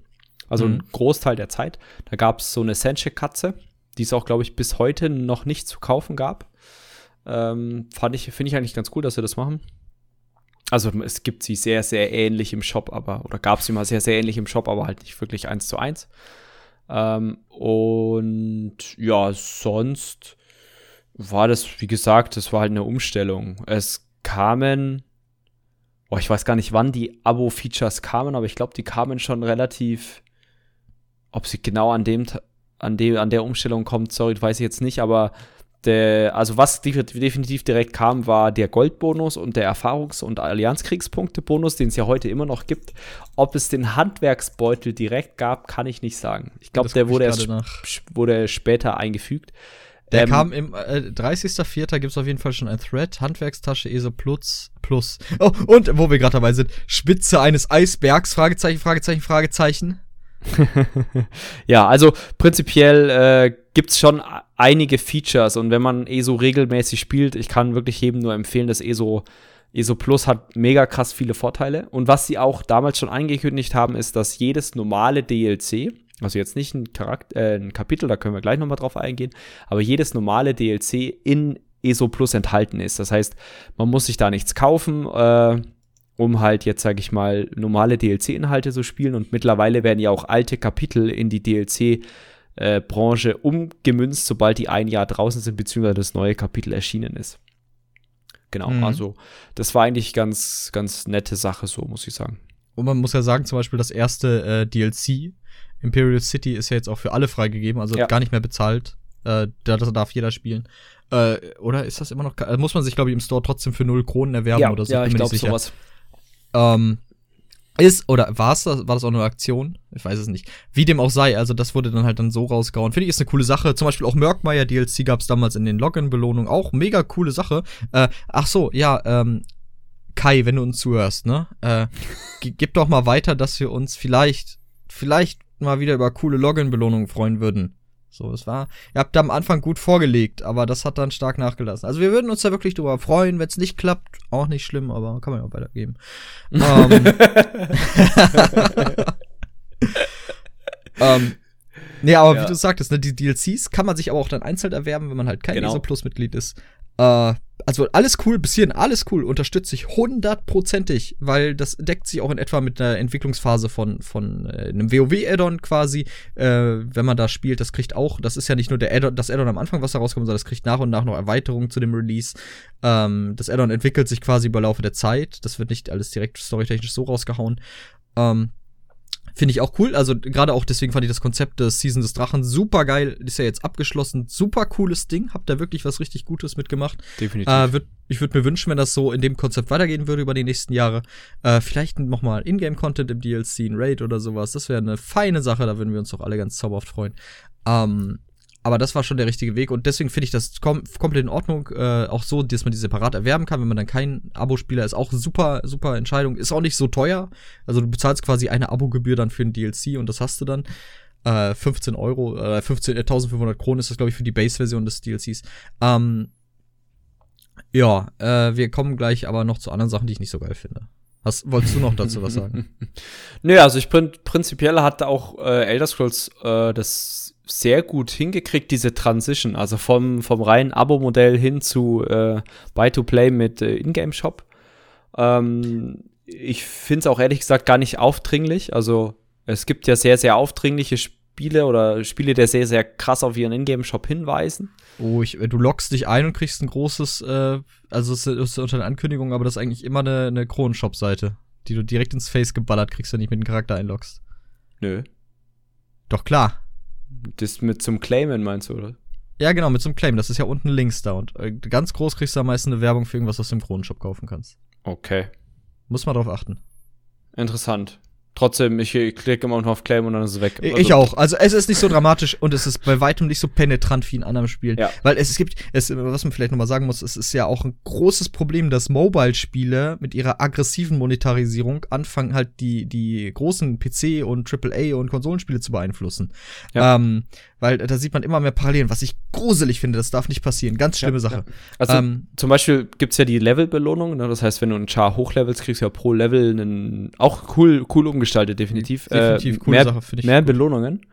A: Also mhm. ein Großteil der Zeit. Da gab es so eine Senche-Katze, die es auch, glaube ich, bis heute noch nicht zu kaufen gab. Ähm, fand ich, finde ich eigentlich ganz cool, dass sie das machen. Also es gibt sie sehr, sehr ähnlich im Shop, aber, oder gab sie mal sehr, sehr ähnlich im Shop, aber halt nicht wirklich eins zu eins. Ähm, und ja, sonst war das, wie gesagt, das war halt eine Umstellung. Es kamen, oh, ich weiß gar nicht, wann die Abo-Features kamen, aber ich glaube, die kamen schon relativ, ob sie genau an dem, an dem, an der Umstellung kommt, sorry, weiß ich jetzt nicht, aber der, also was definitiv direkt kam, war der Goldbonus und der Erfahrungs- und Allianzkriegspunkte-Bonus, den es ja heute immer noch gibt. Ob es den Handwerksbeutel direkt gab, kann ich nicht sagen. Ich glaube, der wurde erst wurde später eingefügt.
B: Der ähm, kam im äh, 30.04. gibt es auf jeden Fall schon ein Thread, Handwerkstasche ESO Plus Plus. Oh, und wo wir gerade dabei sind, Spitze eines Eisbergs, Fragezeichen, Fragezeichen, Fragezeichen. *laughs*
A: ja, also prinzipiell äh, gibt es schon einige Features und wenn man ESO regelmäßig spielt, ich kann wirklich jedem nur empfehlen, dass ESO ESO Plus hat mega krass viele Vorteile. Und was sie auch damals schon angekündigt haben, ist, dass jedes normale DLC, also jetzt nicht ein, Charakter, äh, ein Kapitel, da können wir gleich nochmal drauf eingehen, aber jedes normale DLC in ESO Plus enthalten ist. Das heißt, man muss sich da nichts kaufen, äh, um halt jetzt, sage ich mal, normale DLC-Inhalte zu spielen. Und mittlerweile werden ja auch alte Kapitel in die DLC-Branche äh, umgemünzt, sobald die ein Jahr draußen sind, beziehungsweise das neue Kapitel erschienen ist. Genau, mhm. also das war eigentlich ganz, ganz nette Sache, so muss ich sagen.
B: Und man muss ja sagen, zum Beispiel das erste äh, DLC Imperial City ist ja jetzt auch für alle freigegeben, also ja. gar nicht mehr bezahlt. Äh, da darf jeder spielen. Äh, oder ist das immer noch? Also muss man sich, glaube ich, im Store trotzdem für null Kronen erwerben
A: ja,
B: oder so?
A: Ja, ich glaube sowas.
B: Ähm, ist, oder war es das, war das auch eine Aktion? Ich weiß es nicht. Wie dem auch sei, also das wurde dann halt dann so rausgehauen. Finde ich, ist eine coole Sache. Zum Beispiel auch Merkmeyer DLC gab es damals in den Login-Belohnungen. Auch mega coole Sache. Äh, ach so, ja, ähm, Kai, wenn du uns zuhörst, ne? Äh, *laughs* gib doch mal weiter, dass wir uns vielleicht, vielleicht mal wieder über coole Login-Belohnungen freuen würden. So, es war, ihr habt da am Anfang gut vorgelegt, aber das hat dann stark nachgelassen. Also wir würden uns da wirklich drüber freuen, wenn es nicht klappt, auch nicht schlimm, aber kann man ja auch weitergeben. ähm, *laughs* ähm, nee, aber ja. wie du sagtest, ne, die DLCs kann man sich aber auch dann einzeln erwerben, wenn man halt kein genau. ESO Plus Mitglied ist. Äh, also alles cool, bis hierhin alles cool, unterstütze ich hundertprozentig, weil das deckt sich auch in etwa mit der Entwicklungsphase von, von äh, einem WoW-Add-on quasi. Äh, wenn man da spielt, das kriegt auch, das ist ja nicht nur der Add das Add-on am Anfang, was da rauskommt, sondern das kriegt nach und nach noch Erweiterungen zu dem Release. Ähm, das Add-on entwickelt sich quasi über Laufe der Zeit. Das wird nicht alles direkt storytechnisch so rausgehauen. Ähm, Finde ich auch cool. Also gerade auch deswegen fand ich das Konzept des Season des Drachen super geil. Ist ja jetzt abgeschlossen. Super cooles Ding. Habt da wirklich was richtig Gutes mitgemacht.
A: Definitiv.
B: Äh, würd, ich würde mir wünschen, wenn das so in dem Konzept weitergehen würde über die nächsten Jahre. Äh, vielleicht noch mal Ingame-Content im DLC, ein Raid oder sowas. Das wäre eine feine Sache. Da würden wir uns doch alle ganz zauberhaft freuen. Ähm, aber das war schon der richtige Weg und deswegen finde ich das kom komplett in Ordnung. Äh, auch so, dass man die separat erwerben kann, wenn man dann kein Abo-Spieler ist. Auch super, super Entscheidung. Ist auch nicht so teuer. Also du bezahlst quasi eine Abogebühr dann für ein DLC und das hast du dann. Äh, 15 Euro, äh, 15, äh, 1500 Kronen ist das, glaube ich, für die Base-Version des DLCs. Ähm, ja, äh, wir kommen gleich aber noch zu anderen Sachen, die ich nicht so geil finde. Was, wolltest du noch dazu was sagen? *laughs*
A: Nö, also ich bin prinzipiell hatte auch äh, Elder Scrolls äh, das sehr gut hingekriegt, diese Transition, also vom, vom reinen Abo-Modell hin zu äh, Buy-to-Play mit äh, Ingame-Shop. Ähm, ich finde es auch ehrlich gesagt gar nicht aufdringlich. Also es gibt ja sehr, sehr aufdringliche Spiele oder Spiele, die sehr, sehr krass auf ihren Ingame-Shop hinweisen.
B: Oh, ich, du loggst dich ein und kriegst ein großes, äh, also es ist unter der Ankündigung, aber das ist eigentlich immer eine, eine Kronenshop-Seite, die du direkt ins Face geballert kriegst, wenn du nicht mit dem Charakter einloggst.
A: Nö.
B: Doch klar.
A: Das mit zum Claimen meinst du, oder?
B: Ja, genau, mit zum Claim. Das ist ja unten links da. Und äh, ganz groß kriegst du am meisten eine Werbung für irgendwas, was du im Kronenshop kaufen kannst.
A: Okay.
B: Muss man drauf achten.
A: Interessant. Trotzdem, ich klicke immer noch auf Claim und dann ist es weg.
B: Also, ich auch. Also es ist nicht so dramatisch und es ist bei weitem nicht so penetrant wie in anderen Spielen.
A: Ja.
B: Weil es, es gibt, es, was man vielleicht nochmal sagen muss, es ist ja auch ein großes Problem, dass Mobile-Spiele mit ihrer aggressiven Monetarisierung anfangen halt die, die großen PC- und AAA- und Konsolenspiele zu beeinflussen. Ja. Ähm, weil da sieht man immer mehr Parallelen, was ich gruselig finde. Das darf nicht passieren. Ganz schlimme ja, Sache. Ja.
A: Also ähm, zum Beispiel gibt's ja die Level-Belohnung. Ne? Das heißt, wenn du einen Char hochlevelst, kriegst du ja pro Level einen auch cool, cool umgestaltet, definitiv.
B: Definitiv,
A: äh,
B: coole
A: mehr,
B: Sache, finde ich.
A: Mehr Belohnungen.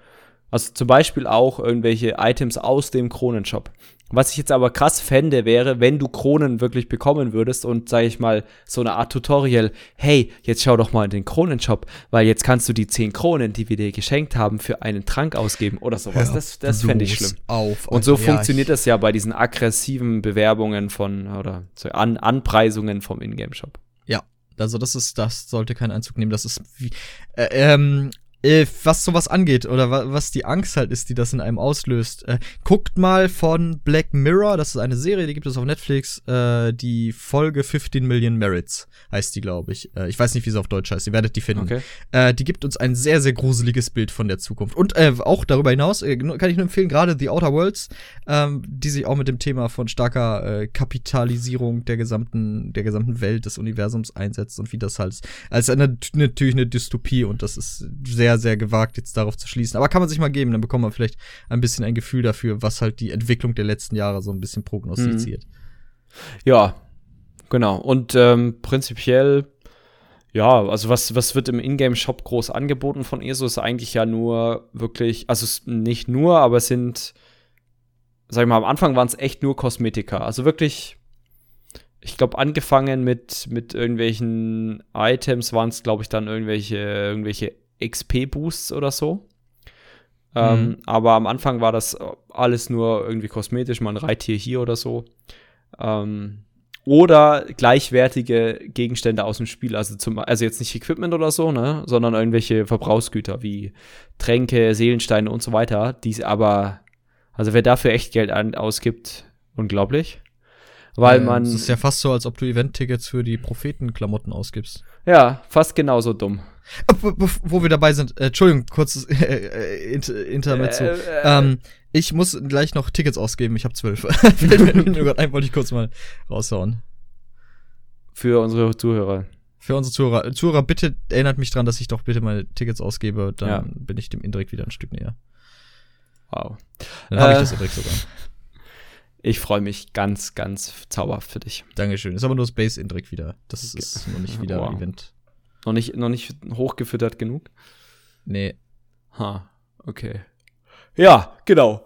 A: Also zum Beispiel auch irgendwelche Items aus dem Kronenshop. Was ich jetzt aber krass fände, wäre, wenn du Kronen wirklich bekommen würdest und, sag ich mal, so eine Art Tutorial, hey, jetzt schau doch mal in den Kronenshop, weil jetzt kannst du die 10 Kronen, die wir dir geschenkt haben, für einen Trank ausgeben oder sowas. Ja, das das fände ich schlimm.
B: Auf,
A: und so ja, funktioniert das ja bei diesen aggressiven Bewerbungen von, oder so An Anpreisungen vom Ingame-Shop.
B: Ja, also das ist, das sollte keinen Einzug nehmen. Das ist wie, äh, ähm, äh, was sowas angeht oder wa was die Angst halt ist, die das in einem auslöst. Äh, guckt mal von Black Mirror, das ist eine Serie, die gibt es auf Netflix, äh, die Folge 15 Million Merits heißt die, glaube ich. Äh, ich weiß nicht, wie sie auf Deutsch heißt, ihr werdet die finden.
A: Okay.
B: Äh, die gibt uns ein sehr, sehr gruseliges Bild von der Zukunft. Und äh, auch darüber hinaus kann ich nur empfehlen, gerade The Outer Worlds, ähm, die sich auch mit dem Thema von starker Kapitalisierung der gesamten, der gesamten Welt, des Universums einsetzt und wie das halt als eine, natürlich eine Dystopie und das ist sehr, sehr gewagt, jetzt darauf zu schließen. Aber kann man sich mal geben, dann bekommt man vielleicht ein bisschen ein Gefühl dafür, was halt die Entwicklung der letzten Jahre so ein bisschen prognostiziert.
A: Ja, genau. Und ähm, prinzipiell, ja, also was, was wird im Ingame-Shop groß angeboten von ESO, ist eigentlich ja nur wirklich, also nicht nur, aber es sind, sag ich mal, am Anfang waren es echt nur Kosmetika. Also wirklich, ich glaube, angefangen mit, mit irgendwelchen Items waren es, glaube ich, dann irgendwelche, irgendwelche XP-Boosts oder so. Ähm,
B: Mhm.
A: aber am Anfang war das alles nur irgendwie kosmetisch, mal ein Reittier hier oder so. Ähm, oder gleichwertige Gegenstände aus dem Spiel, also zum, also jetzt nicht Equipment oder so, ne, sondern irgendwelche Verbrauchsgüter wie Tränke, Seelensteine und so weiter, die aber, also wer dafür echt Geld ausgibt, unglaublich. Weil
B: Äh,
A: man,
B: Es ist ja fast so, als ob du Event-Tickets für die Prophetenklamotten ausgibst.
A: ja, fast genauso dumm.
B: Äh, wo- wir dabei sind, äh, Entschuldigung, kurzes *laughs* äh, Inter Intermezzo.
A: Äh, äh,
B: ähm, ich muss gleich noch Tickets ausgeben, ich habe zwölf. *laughs* Fällt mir nur gerade ein, wollte ich kurz mal raushauen.
A: Für unsere Zuhörer.
B: Für unsere Zuhörer, Zuhörer, bitte erinnert mich dran, dass ich doch bitte mal Tickets ausgebe, dann
A: Ja.
B: bin ich dem Indrik wieder ein Stück näher.
A: Wow.
B: Dann habe ich das Indrik sogar.
A: Ich freue mich ganz, ganz zauberhaft für dich.
B: Dankeschön. Ist aber nur Space Indrik wieder. Das ist, ist noch nicht wieder
A: Wow.
B: Event.
A: Noch nicht, noch nicht hochgefüttert genug?
B: Nee.
A: Ha, okay. Ja, genau.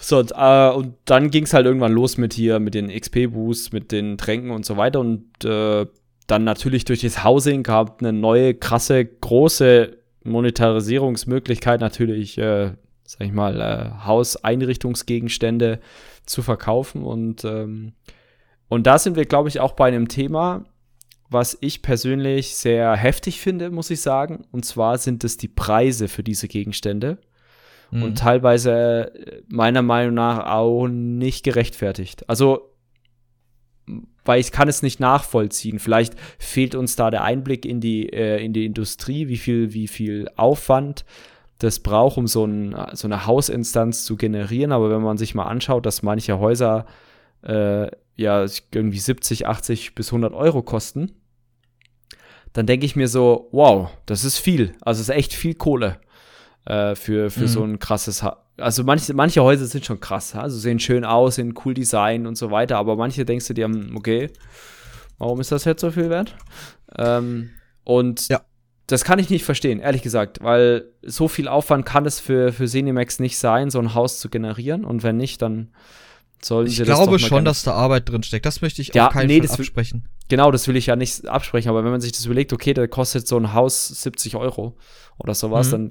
A: So, und, äh, und dann ging es halt irgendwann los mit hier, mit den XP-Boosts, mit den Tränken und so weiter. Und äh, dann natürlich durch das Housing gab eine neue, krasse, große Monetarisierungsmöglichkeit, natürlich, äh, sag ich mal, äh, Hauseinrichtungsgegenstände zu verkaufen. Und, ähm, und da sind wir, glaube ich, auch bei einem Thema, was ich persönlich sehr heftig finde, muss ich sagen. Und zwar sind es die Preise für diese Gegenstände.
B: Mhm.
A: Und teilweise äh, meiner Meinung nach auch nicht gerechtfertigt. Also, weil ich kann es nicht nachvollziehen. Vielleicht fehlt uns da der Einblick in die, äh, in die Industrie, wie viel, wie viel Aufwand das braucht, um so, ein, so eine Hausinstanz zu generieren. Aber wenn man sich mal anschaut, dass manche Häuser äh, ja irgendwie 70, 80 bis 100 Euro kosten, dann denke ich mir so, wow, das ist viel. Also es ist echt viel Kohle äh, für, für
B: Mhm.
A: so ein krasses ha Also manche, manche Häuser sind schon krass, also sehen schön aus, sind cool Design und so weiter, aber manche denkst du dir, hm, okay, warum ist das jetzt so viel wert? Ähm, und
B: Ja.
A: Das kann ich nicht verstehen, ehrlich gesagt, weil so viel Aufwand kann es für, für Cinemax nicht sein, so ein Haus zu generieren. Und wenn nicht, dann sollen
B: ich
A: sie das doch
B: glaube schon, dass da Arbeit drin steckt. Das möchte ich
A: Ja,
B: auf keinen
A: nee,
B: Fall
A: das will-
B: absprechen.
A: Genau, das will ich ja nicht absprechen, aber wenn man sich das überlegt, okay, da kostet so ein Haus 70 Euro oder sowas,
B: Mhm.
A: dann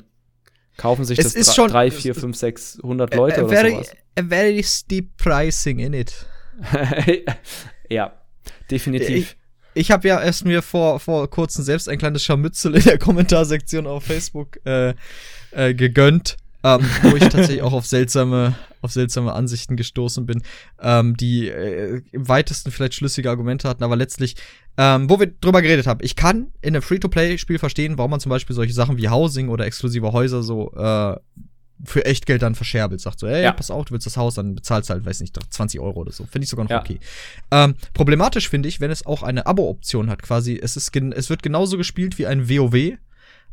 A: kaufen sich
B: Es
A: das
B: ist
A: drei,
B: schon-
A: drei, vier, fünf, sechs, hundert Leute
B: a,
A: oder
B: very,
A: sowas.
B: a very steep pricing in it. *laughs*
A: ja, definitiv.
B: Ich habe ja erst mir vor, vor kurzem selbst ein kleines Scharmützel in der Kommentarsektion auf Facebook äh, äh, gegönnt, ähm, wo ich tatsächlich auch auf seltsame, auf seltsame Ansichten gestoßen bin, ähm, die äh, im weitesten vielleicht schlüssige Argumente hatten, aber letztlich, ähm, wo wir drüber geredet haben, ich kann in einem Free-to-Play-Spiel verstehen, warum man zum Beispiel solche Sachen wie Housing oder exklusive Häuser so äh, für Echtgeld dann verscherbelt. Sagt so, ey,
A: Ja.
B: pass auf, du willst das Haus, dann bezahlst halt, weiß nicht, 20 Euro oder so. Finde ich sogar noch
A: Ja.
B: okay. Ähm, problematisch finde ich, wenn es auch eine Abo-Option hat, quasi. Es, ist gen es wird genauso gespielt wie ein WoW.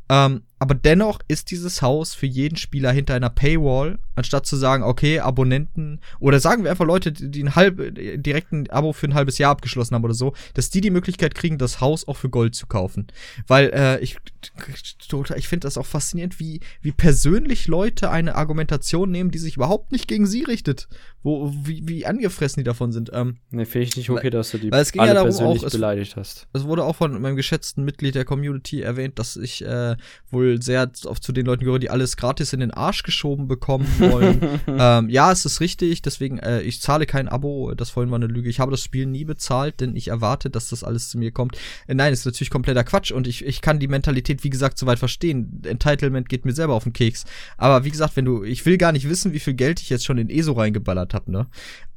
B: Ähm, aber dennoch ist dieses Haus für jeden Spieler hinter einer Paywall, anstatt zu sagen, okay, Abonnenten oder sagen wir einfach Leute, die ein halb, direkt ein Abo für ein halbes Jahr abgeschlossen haben oder so, dass die die Möglichkeit kriegen, das Haus auch für Gold zu kaufen. Weil äh, ich, ich finde das auch faszinierend, wie, wie persönlich Leute eine Argumentation nehmen, die sich überhaupt nicht gegen sie richtet. wo, wie, wie angefressen die davon sind. Ähm,
A: nee, finde ich nicht okay, dass du die
B: weil es ging ja darum
A: persönlich
B: auch, es-
A: beleidigt hast.
B: es wurde auch von meinem geschätzten Mitglied der Community erwähnt, dass ich äh, wohl sehr oft zu den Leuten gehöre, die alles gratis in den Arsch geschoben bekommen wollen. *laughs* ähm, ja, es ist richtig, deswegen, äh, ich zahle kein Abo, das vorhin war eine Lüge. Ich habe das Spiel nie bezahlt, denn ich erwarte, dass das alles zu mir kommt. Äh, nein, ist natürlich kompletter Quatsch und ich, ich kann die Mentalität, wie gesagt, soweit verstehen. Entitlement geht mir selber auf den Keks. Aber wie gesagt, wenn du, ich will gar nicht wissen, wie viel Geld ich jetzt schon in ESO reingeballert habe, ne?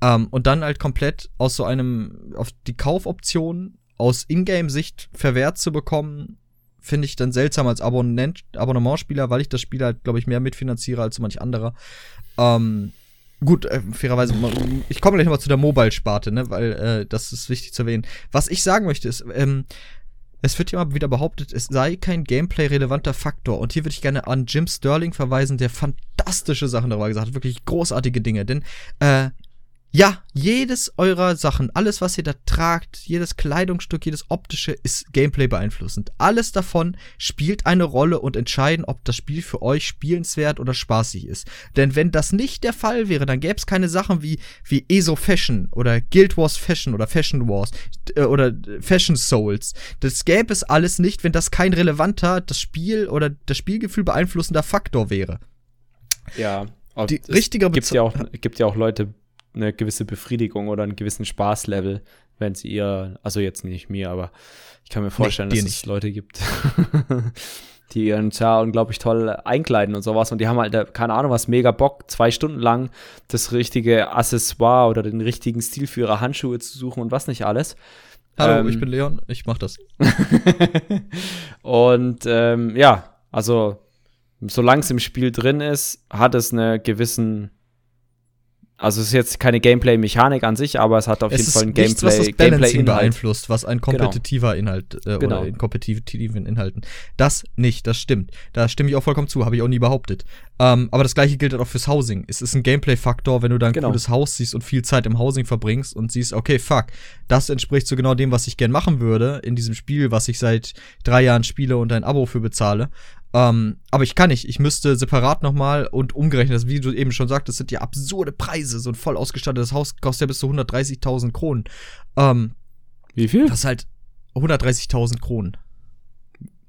B: Ähm, und dann halt komplett aus so einem, auf die Kaufoption aus Ingame-Sicht verwehrt zu bekommen, finde ich dann seltsam als Abonnent, Abonnementspieler, weil ich das Spiel halt, glaube ich, mehr mitfinanziere als so manch anderer. Ähm, gut, äh, fairerweise, ich komme gleich nochmal zu der Mobile-Sparte, ne, weil äh, das ist wichtig zu erwähnen. Was ich sagen möchte ist, ähm, es wird ja immer wieder behauptet, es sei kein Gameplay-relevanter Faktor. Und hier würde ich gerne an Jim Sterling verweisen, der fantastische Sachen darüber gesagt hat. Wirklich großartige Dinge. Denn, äh, ja, jedes eurer Sachen, alles, was ihr da tragt, jedes Kleidungsstück, jedes optische, ist Gameplay beeinflussend. Alles davon spielt eine Rolle und entscheiden, ob das Spiel für euch spielenswert oder spaßig ist. Denn wenn das nicht der Fall wäre, dann gäbe es keine Sachen wie, wie ESO Fashion oder Guild Wars Fashion oder Fashion Wars äh, oder Fashion Souls. Das gäbe es alles nicht, wenn das kein relevanter, das Spiel oder das Spielgefühl beeinflussender Faktor wäre.
A: Ja.
B: Die richtige
A: gibt ja auch gibt ja auch Leute eine gewisse Befriedigung oder einen gewissen Spaßlevel, wenn sie ihr, also jetzt nicht mir, aber ich kann mir vorstellen,
B: dir
A: dass
B: nicht.
A: es Leute gibt, *laughs* die ihren Char unglaublich toll einkleiden und sowas und die haben halt, keine Ahnung was, mega Bock, zwei Stunden lang das richtige Accessoire oder den richtigen Stil für ihre Handschuhe zu suchen und was nicht alles.
B: Hallo,
A: Ähm,
B: ich bin Leon, ich mach das. *laughs*
A: und ähm, ja, also solange es im Spiel drin ist, hat es eine gewissen also es ist jetzt keine Gameplay-Mechanik an sich, aber es hat auf
B: es
A: jeden Fall einen
B: nichts, was das
A: Gameplay,
B: Balancing
A: Gameplay-Inhalt.
B: beeinflusst, was ein kompetitiver Inhalt äh,
A: Genau.
B: oder in kompetitiven Inhalten. Das nicht, das stimmt. Da stimme ich auch vollkommen zu, habe ich auch nie behauptet. Ähm, aber das gleiche gilt halt auch fürs Housing. Es ist ein Gameplay-Faktor, wenn du da ein
A: Genau.
B: cooles Haus siehst und viel Zeit im Housing verbringst und siehst, okay, fuck, das entspricht so genau dem, was ich gern machen würde in diesem Spiel, was ich seit drei Jahren spiele und ein Abo für bezahle. Ähm, aber ich kann nicht. Ich müsste separat nochmal und umgerechnet, das, wie du eben schon sagtest, sind ja absurde Preise. So ein voll ausgestattetes Haus kostet ja bis zu 130.000 Kronen. Ähm,
A: Wie viel?
B: das ist halt 130.000 Kronen.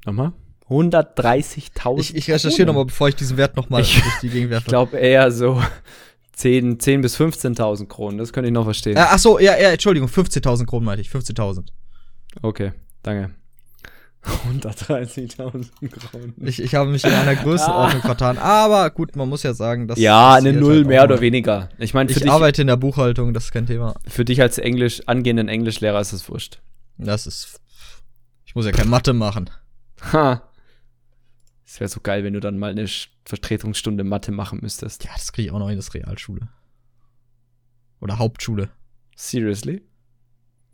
A: Nochmal? 130.000.
B: Ich, ich recherchiere nochmal, bevor ich diesen Wert nochmal
A: Ich-
B: durch die Gegend
A: Ich *laughs* glaube eher so 10, 10 bis 15.000 Kronen. Das könnte ich noch verstehen.
B: Äh, ach so, ja, ja, Entschuldigung, 15.000 Kronen meinte ich, 15.000.
A: Okay, danke. 130.000 Kronen.
B: Ich, ich habe mich in einer Größenordnung *laughs* vertan, aber gut, man muss ja sagen, dass
A: ja, eine Null
B: halt
A: mehr oder weniger. Ich meine, für,
B: Ich
A: dich,
B: arbeite in der Buchhaltung, das ist kein Thema.
A: für dich als Englisch, angehenden Englischlehrer ist das wurscht.
B: Das ist. Ich muss ja keine Mathe machen.
A: Ha. Es wäre so geil, wenn du dann mal eine Vertretungsstunde Mathe machen müsstest.
B: Ja, das kriege ich auch noch in das Realschule. Oder Hauptschule.
A: Seriously?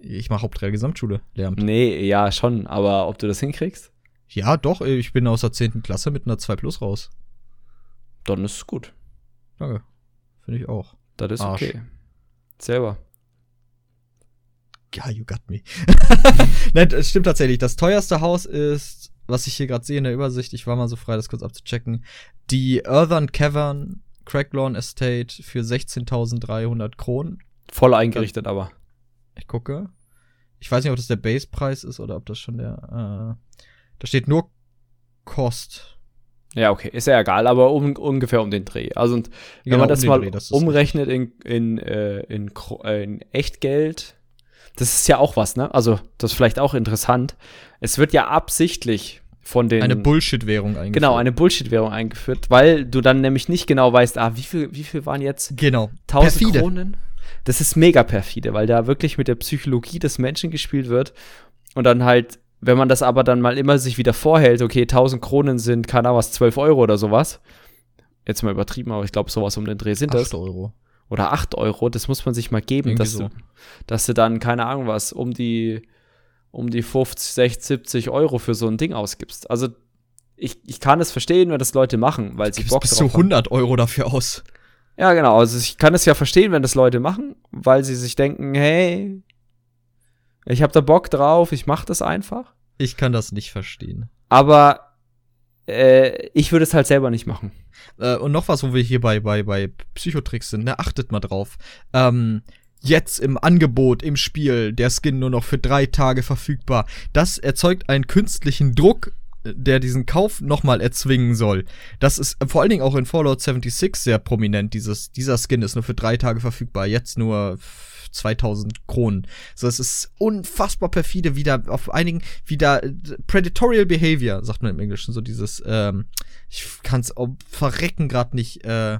B: Ich mache Hauptreal Gesamtschule, Lehramt.
A: Nee, ja, schon, aber ob du das hinkriegst,
B: Ja, doch, ich bin aus der 10. Klasse mit einer 2 Plus raus.
A: dann ist es gut.
B: Danke. Finde ich auch.
A: Das ist
B: Arsch.
A: okay. Selber.
B: Ja, you got me. *laughs* Nein, das stimmt tatsächlich. Das teuerste Haus ist, was ich hier gerade sehe in der Übersicht, ich war mal so frei, das kurz abzuchecken, die Earthern Cavern Cracklawn Estate für 16.300 Kronen.
A: Voll eingerichtet, aber.
B: Ich gucke. Ich weiß nicht, ob das der Basepreis ist oder ob das schon der. Äh, da steht nur Kost.
A: Ja, okay, ist ja egal, aber um, ungefähr um den Dreh. Also, und wenn
B: Genau,
A: man
B: um
A: das
B: den
A: mal
B: Dreh, das
A: umrechnet in, in, äh, in, äh, in Echtgeld, das ist ja auch was, ne? Also, das ist vielleicht auch interessant. Es wird ja absichtlich von den.
B: Eine Bullshit-Währung eigentlich.
A: Genau, eine Bullshit-Währung eingeführt, weil du dann nämlich nicht genau weißt, ah, wie viel, wie viel waren jetzt
B: Genau.
A: 1000
B: Perfide.
A: Kronen? Das ist mega perfide, weil da wirklich mit der Psychologie des Menschen gespielt wird und dann halt, wenn man das aber dann mal immer sich wieder vorhält, okay, 1000 Kronen sind, keine Ahnung was, 12 Euro oder sowas. Jetzt mal übertrieben, aber ich glaube, sowas um den Dreh sind das.
B: 8 Euro.
A: Oder 8 Euro, das muss man sich mal geben,
B: Irgendwie
A: dass,
B: so.
A: du, dass du dann, keine Ahnung was, um die, um die 50, 60, 70 Euro für so ein Ding ausgibst. Also, ich, ich kann es verstehen, wenn das Leute machen, weil sie
B: Gibst
A: Bock
B: bis
A: drauf
B: zu
A: haben.
B: 100 Euro dafür aus.
A: Ja, genau. Also ich kann es ja verstehen, wenn das Leute machen, weil sie sich denken, hey, ich habe da Bock drauf, ich mache das einfach.
B: Ich kann das nicht verstehen.
A: Aber äh, ich würde es halt selber nicht machen.
B: Äh, und noch was, wo wir hier bei, bei, bei Psychotricks sind, ne? Achtet mal drauf. Ähm, jetzt im Angebot im Spiel, der Skin nur noch für drei Tage verfügbar. Das erzeugt einen künstlichen Druck, der diesen Kauf nochmal erzwingen soll. Das ist vor allen Dingen auch in Fallout 76 sehr prominent. Dieses, dieser Skin ist nur für drei Tage verfügbar, jetzt nur 2000 Kronen. So, es ist unfassbar perfide, wieder auf einigen, wieder Predatorial Behavior, sagt man im Englischen, so dieses, ähm, ich kann es verrecken gerade nicht, äh,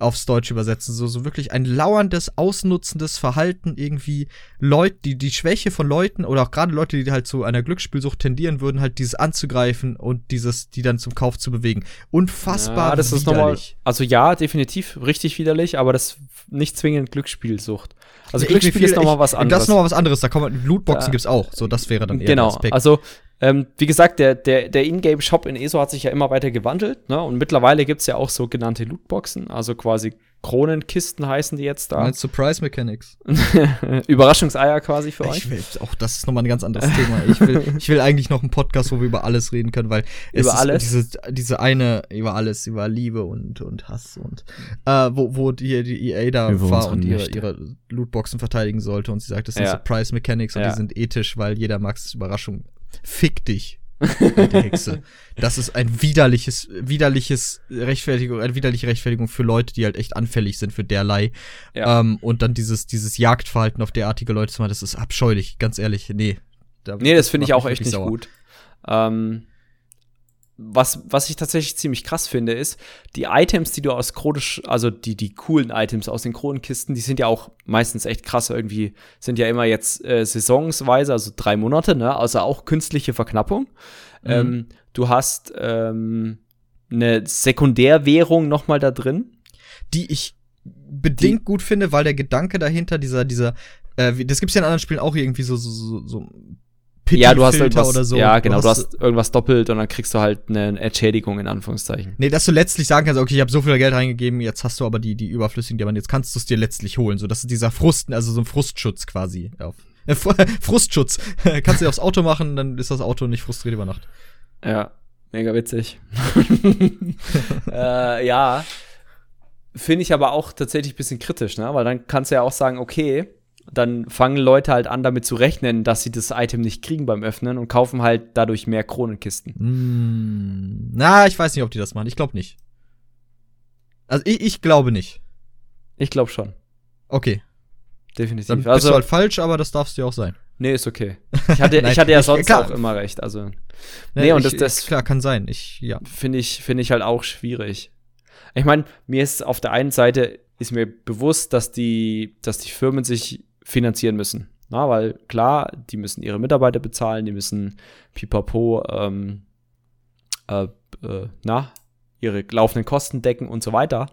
B: aufs Deutsch übersetzen. So, so wirklich ein lauerndes, ausnutzendes Verhalten irgendwie Leute, die, die Schwäche von Leuten oder auch gerade Leute, die halt zu einer Glücksspielsucht tendieren würden, halt dieses anzugreifen und dieses, die dann zum Kauf zu bewegen. Unfassbar
A: ja, das widerlich. Ist nochmal, also ja, definitiv richtig widerlich, aber das nicht zwingend Glücksspielsucht. Also
B: nee, Glücksspiel ist nochmal was anderes. Das ist nochmal was anderes. Da kommen Lootboxen ja. gibt's auch. So, das wäre dann eher
A: genau. Aspekt. Also ähm, wie gesagt, der, der, der Ingame-Shop in ESO hat sich ja immer weiter gewandelt. Ne? Und mittlerweile gibt es ja auch sogenannte Lootboxen, also quasi Kronenkisten heißen die jetzt da.
B: Surprise Mechanics. *laughs*
A: Überraschungseier quasi für
B: ich
A: euch.
B: Will, auch das ist nochmal ein ganz anderes Thema. Ich will, *laughs* ich will eigentlich noch einen Podcast, wo wir über alles reden können, weil
A: es über alles?
B: Diese, diese eine, über alles, über Liebe und, und Hass und äh, wo, wo die, die EA da über war und ihre, ihre Lootboxen verteidigen sollte und sie sagt, das sind ja. Surprise Mechanics und ja. die sind ethisch, weil jeder mag es Überraschung. Fick dich. die Hexe. Das ist ein widerliches, widerliches Rechtfertigung, eine widerliche Rechtfertigung für Leute, die halt echt anfällig sind für derlei. Ja. Ähm, und dann dieses, dieses Jagdverhalten auf derartige Leute zu machen, das ist abscheulich, ganz ehrlich. Nee.
A: Da nee, das finde ich auch echt nicht sauer. gut. Ähm, was, was ich tatsächlich ziemlich krass finde, ist, die Items, die du aus chronisch, also die, die coolen Items aus den Kronenkisten, die sind ja auch meistens echt krass irgendwie, sind ja immer jetzt äh, saisonsweise, also drei Monate, ne? Also auch künstliche Verknappung. Mhm. Ähm, du hast ähm, eine Sekundärwährung noch mal da drin.
B: Die ich bedingt die, gut finde, weil der Gedanke dahinter, dieser, dieser, äh, das gibt's ja in anderen Spielen auch irgendwie so, so, so, so
A: ja, du hast irgendwas, oder so. Ja, genau, du hast, du hast, irgendwas doppelt und dann kriegst du halt eine Entschädigung in Anführungszeichen.
B: Nee, dass du letztlich sagen kannst, okay, ich habe so viel Geld reingegeben, jetzt hast du aber die, die überflüssigen Diamanten, jetzt kannst du es dir letztlich holen. So, das ist dieser Frust, also so ein Frustschutz quasi. Auf, äh, *laughs* Frustschutz. *laughs* kannst du dir aufs Auto machen, dann ist das Auto nicht frustriert über Nacht.
A: Ja, mega witzig. *laughs* äh, ja. Finde ich aber auch tatsächlich ein bisschen kritisch, ne? Weil dann kannst du ja auch sagen, okay, dann fangen Leute halt an, damit zu rechnen, dass sie das Item nicht kriegen beim Öffnen und kaufen halt dadurch mehr Kronenkisten.
B: Mm, na, ich weiß nicht, ob die das machen. Ich glaube nicht. Also ich, ich glaube nicht.
A: Ich glaube schon.
B: Okay.
A: Definitiv.
B: Dann bist also, du halt falsch, aber das darfst du ja auch sein.
A: Nee, ist okay. *laughs* Ich hatte, Nein, ich hatte ja sonst klar. auch immer recht. Also. Nee,
B: nee und ich, das, das klar kann sein. Ich, ja.
A: Finde ich, finde ich halt auch schwierig. Ich meine, mir ist auf der einen Seite ist mir bewusst, dass die, dass die Firmen sich finanzieren müssen. Na, weil klar, die müssen ihre Mitarbeiter bezahlen, die müssen pipapo ähm, äh, äh, na, ihre laufenden Kosten decken und so weiter.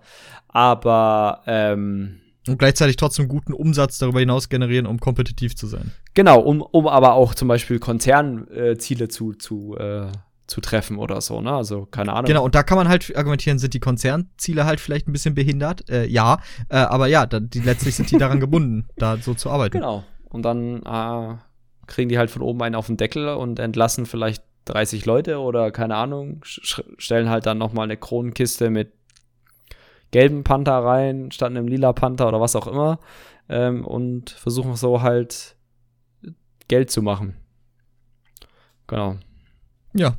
A: Aber ähm,
B: und gleichzeitig trotzdem guten Umsatz darüber hinaus generieren, um kompetitiv zu sein.
A: Genau, um, um aber auch zum Beispiel Konzernziele äh, zu, zu äh, zu treffen oder so, ne? Also keine Ahnung.
B: Genau, und da kann man halt argumentieren, sind die Konzernziele halt vielleicht ein bisschen behindert? Äh, ja, äh, aber ja, da, die letztlich sind die daran gebunden, *laughs* da so zu arbeiten.
A: Genau. Und dann äh, kriegen die halt von oben einen auf den Deckel und entlassen vielleicht 30 Leute oder keine Ahnung, stellen halt dann nochmal eine Kronenkiste mit gelben Panther rein, statt einem lila Panther oder was auch immer. Ähm, und versuchen so halt Geld zu machen. Genau.
B: Ja,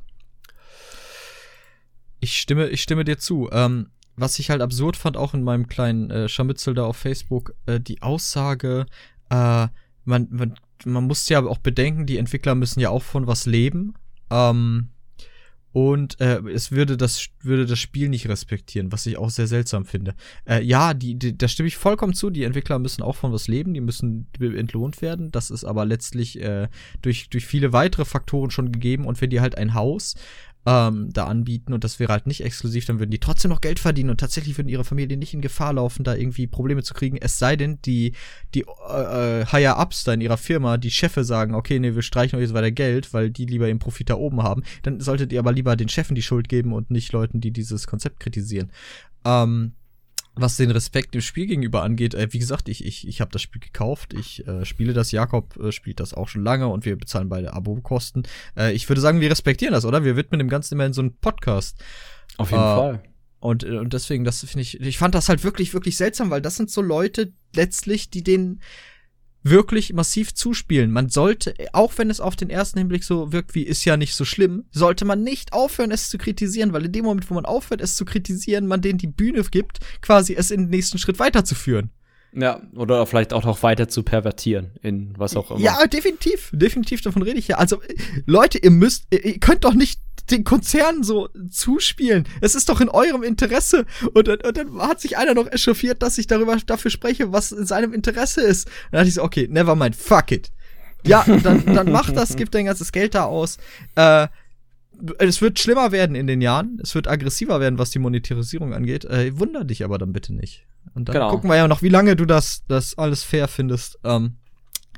B: ich stimme, ich stimme dir zu. Ähm, was ich halt absurd fand, auch in meinem kleinen äh, Scharmützel da auf Facebook, äh, die Aussage, äh, man, man, man muss ja auch bedenken, die Entwickler müssen ja auch von was leben. Ähm, und äh, es würde das, würde das Spiel nicht respektieren, was ich auch sehr seltsam finde. Äh, ja, die, die, da stimme ich vollkommen zu. Die Entwickler müssen auch von was leben, die müssen entlohnt werden. Das ist aber letztlich äh, durch, durch viele weitere Faktoren schon gegeben. Und wenn die halt ein Haus ähm, da anbieten und das wäre halt nicht exklusiv, dann würden die trotzdem noch Geld verdienen und tatsächlich würden ihre Familie nicht in Gefahr laufen, da irgendwie Probleme zu kriegen. Es sei denn, die, die äh, Higher-Ups da in ihrer Firma, die Chefe sagen, okay, nee, wir streichen euch jetzt weiter Geld, weil die lieber ihren Profit da oben haben. Dann solltet ihr aber lieber den Chefen die Schuld geben und nicht Leuten, die dieses Konzept kritisieren. Ähm, was den Respekt dem Spiel gegenüber angeht, äh, wie gesagt, ich, ich, ich habe das Spiel gekauft, ich äh, spiele das, Jakob äh, spielt das auch schon lange und wir bezahlen beide Abo-Kosten. Äh, ich würde sagen, wir respektieren das, oder? Wir widmen dem Ganzen immer in so einen Podcast.
A: Auf jeden
B: Äh,
A: Fall.
B: Und, äh, und deswegen, das finde ich, ich fand das halt wirklich, wirklich seltsam, weil das sind so Leute letztlich, die den wirklich massiv zuspielen. Man sollte, auch wenn es auf den ersten Hinblick so wirkt wie ist ja nicht so schlimm, sollte man nicht aufhören, es zu kritisieren, weil in dem Moment, wo man aufhört, es zu kritisieren, man denen die Bühne gibt, quasi es in den nächsten Schritt weiterzuführen.
A: Ja, oder vielleicht auch noch weiter zu pervertieren in was auch immer.
B: Ja, definitiv. Definitiv, davon rede ich ja. Also, äh, Leute, ihr müsst, ihr ihr könnt doch nicht den Konzernen so zuspielen. Es ist doch in eurem Interesse. Und, dann- und dann hat sich einer noch echauffiert, dass ich darüber dafür spreche, was in seinem Interesse ist. Dann dachte ich so, okay, never mind, fuck it. Ja, dann, dann mach das, gib dein ganzes Geld da aus. Äh, es wird schlimmer werden in den Jahren. Es wird aggressiver werden, was die Monetarisierung angeht. Äh, wunder dich aber dann bitte nicht. Und dann
A: Genau.
B: gucken wir ja noch, wie lange du das, das alles fair findest. Ähm,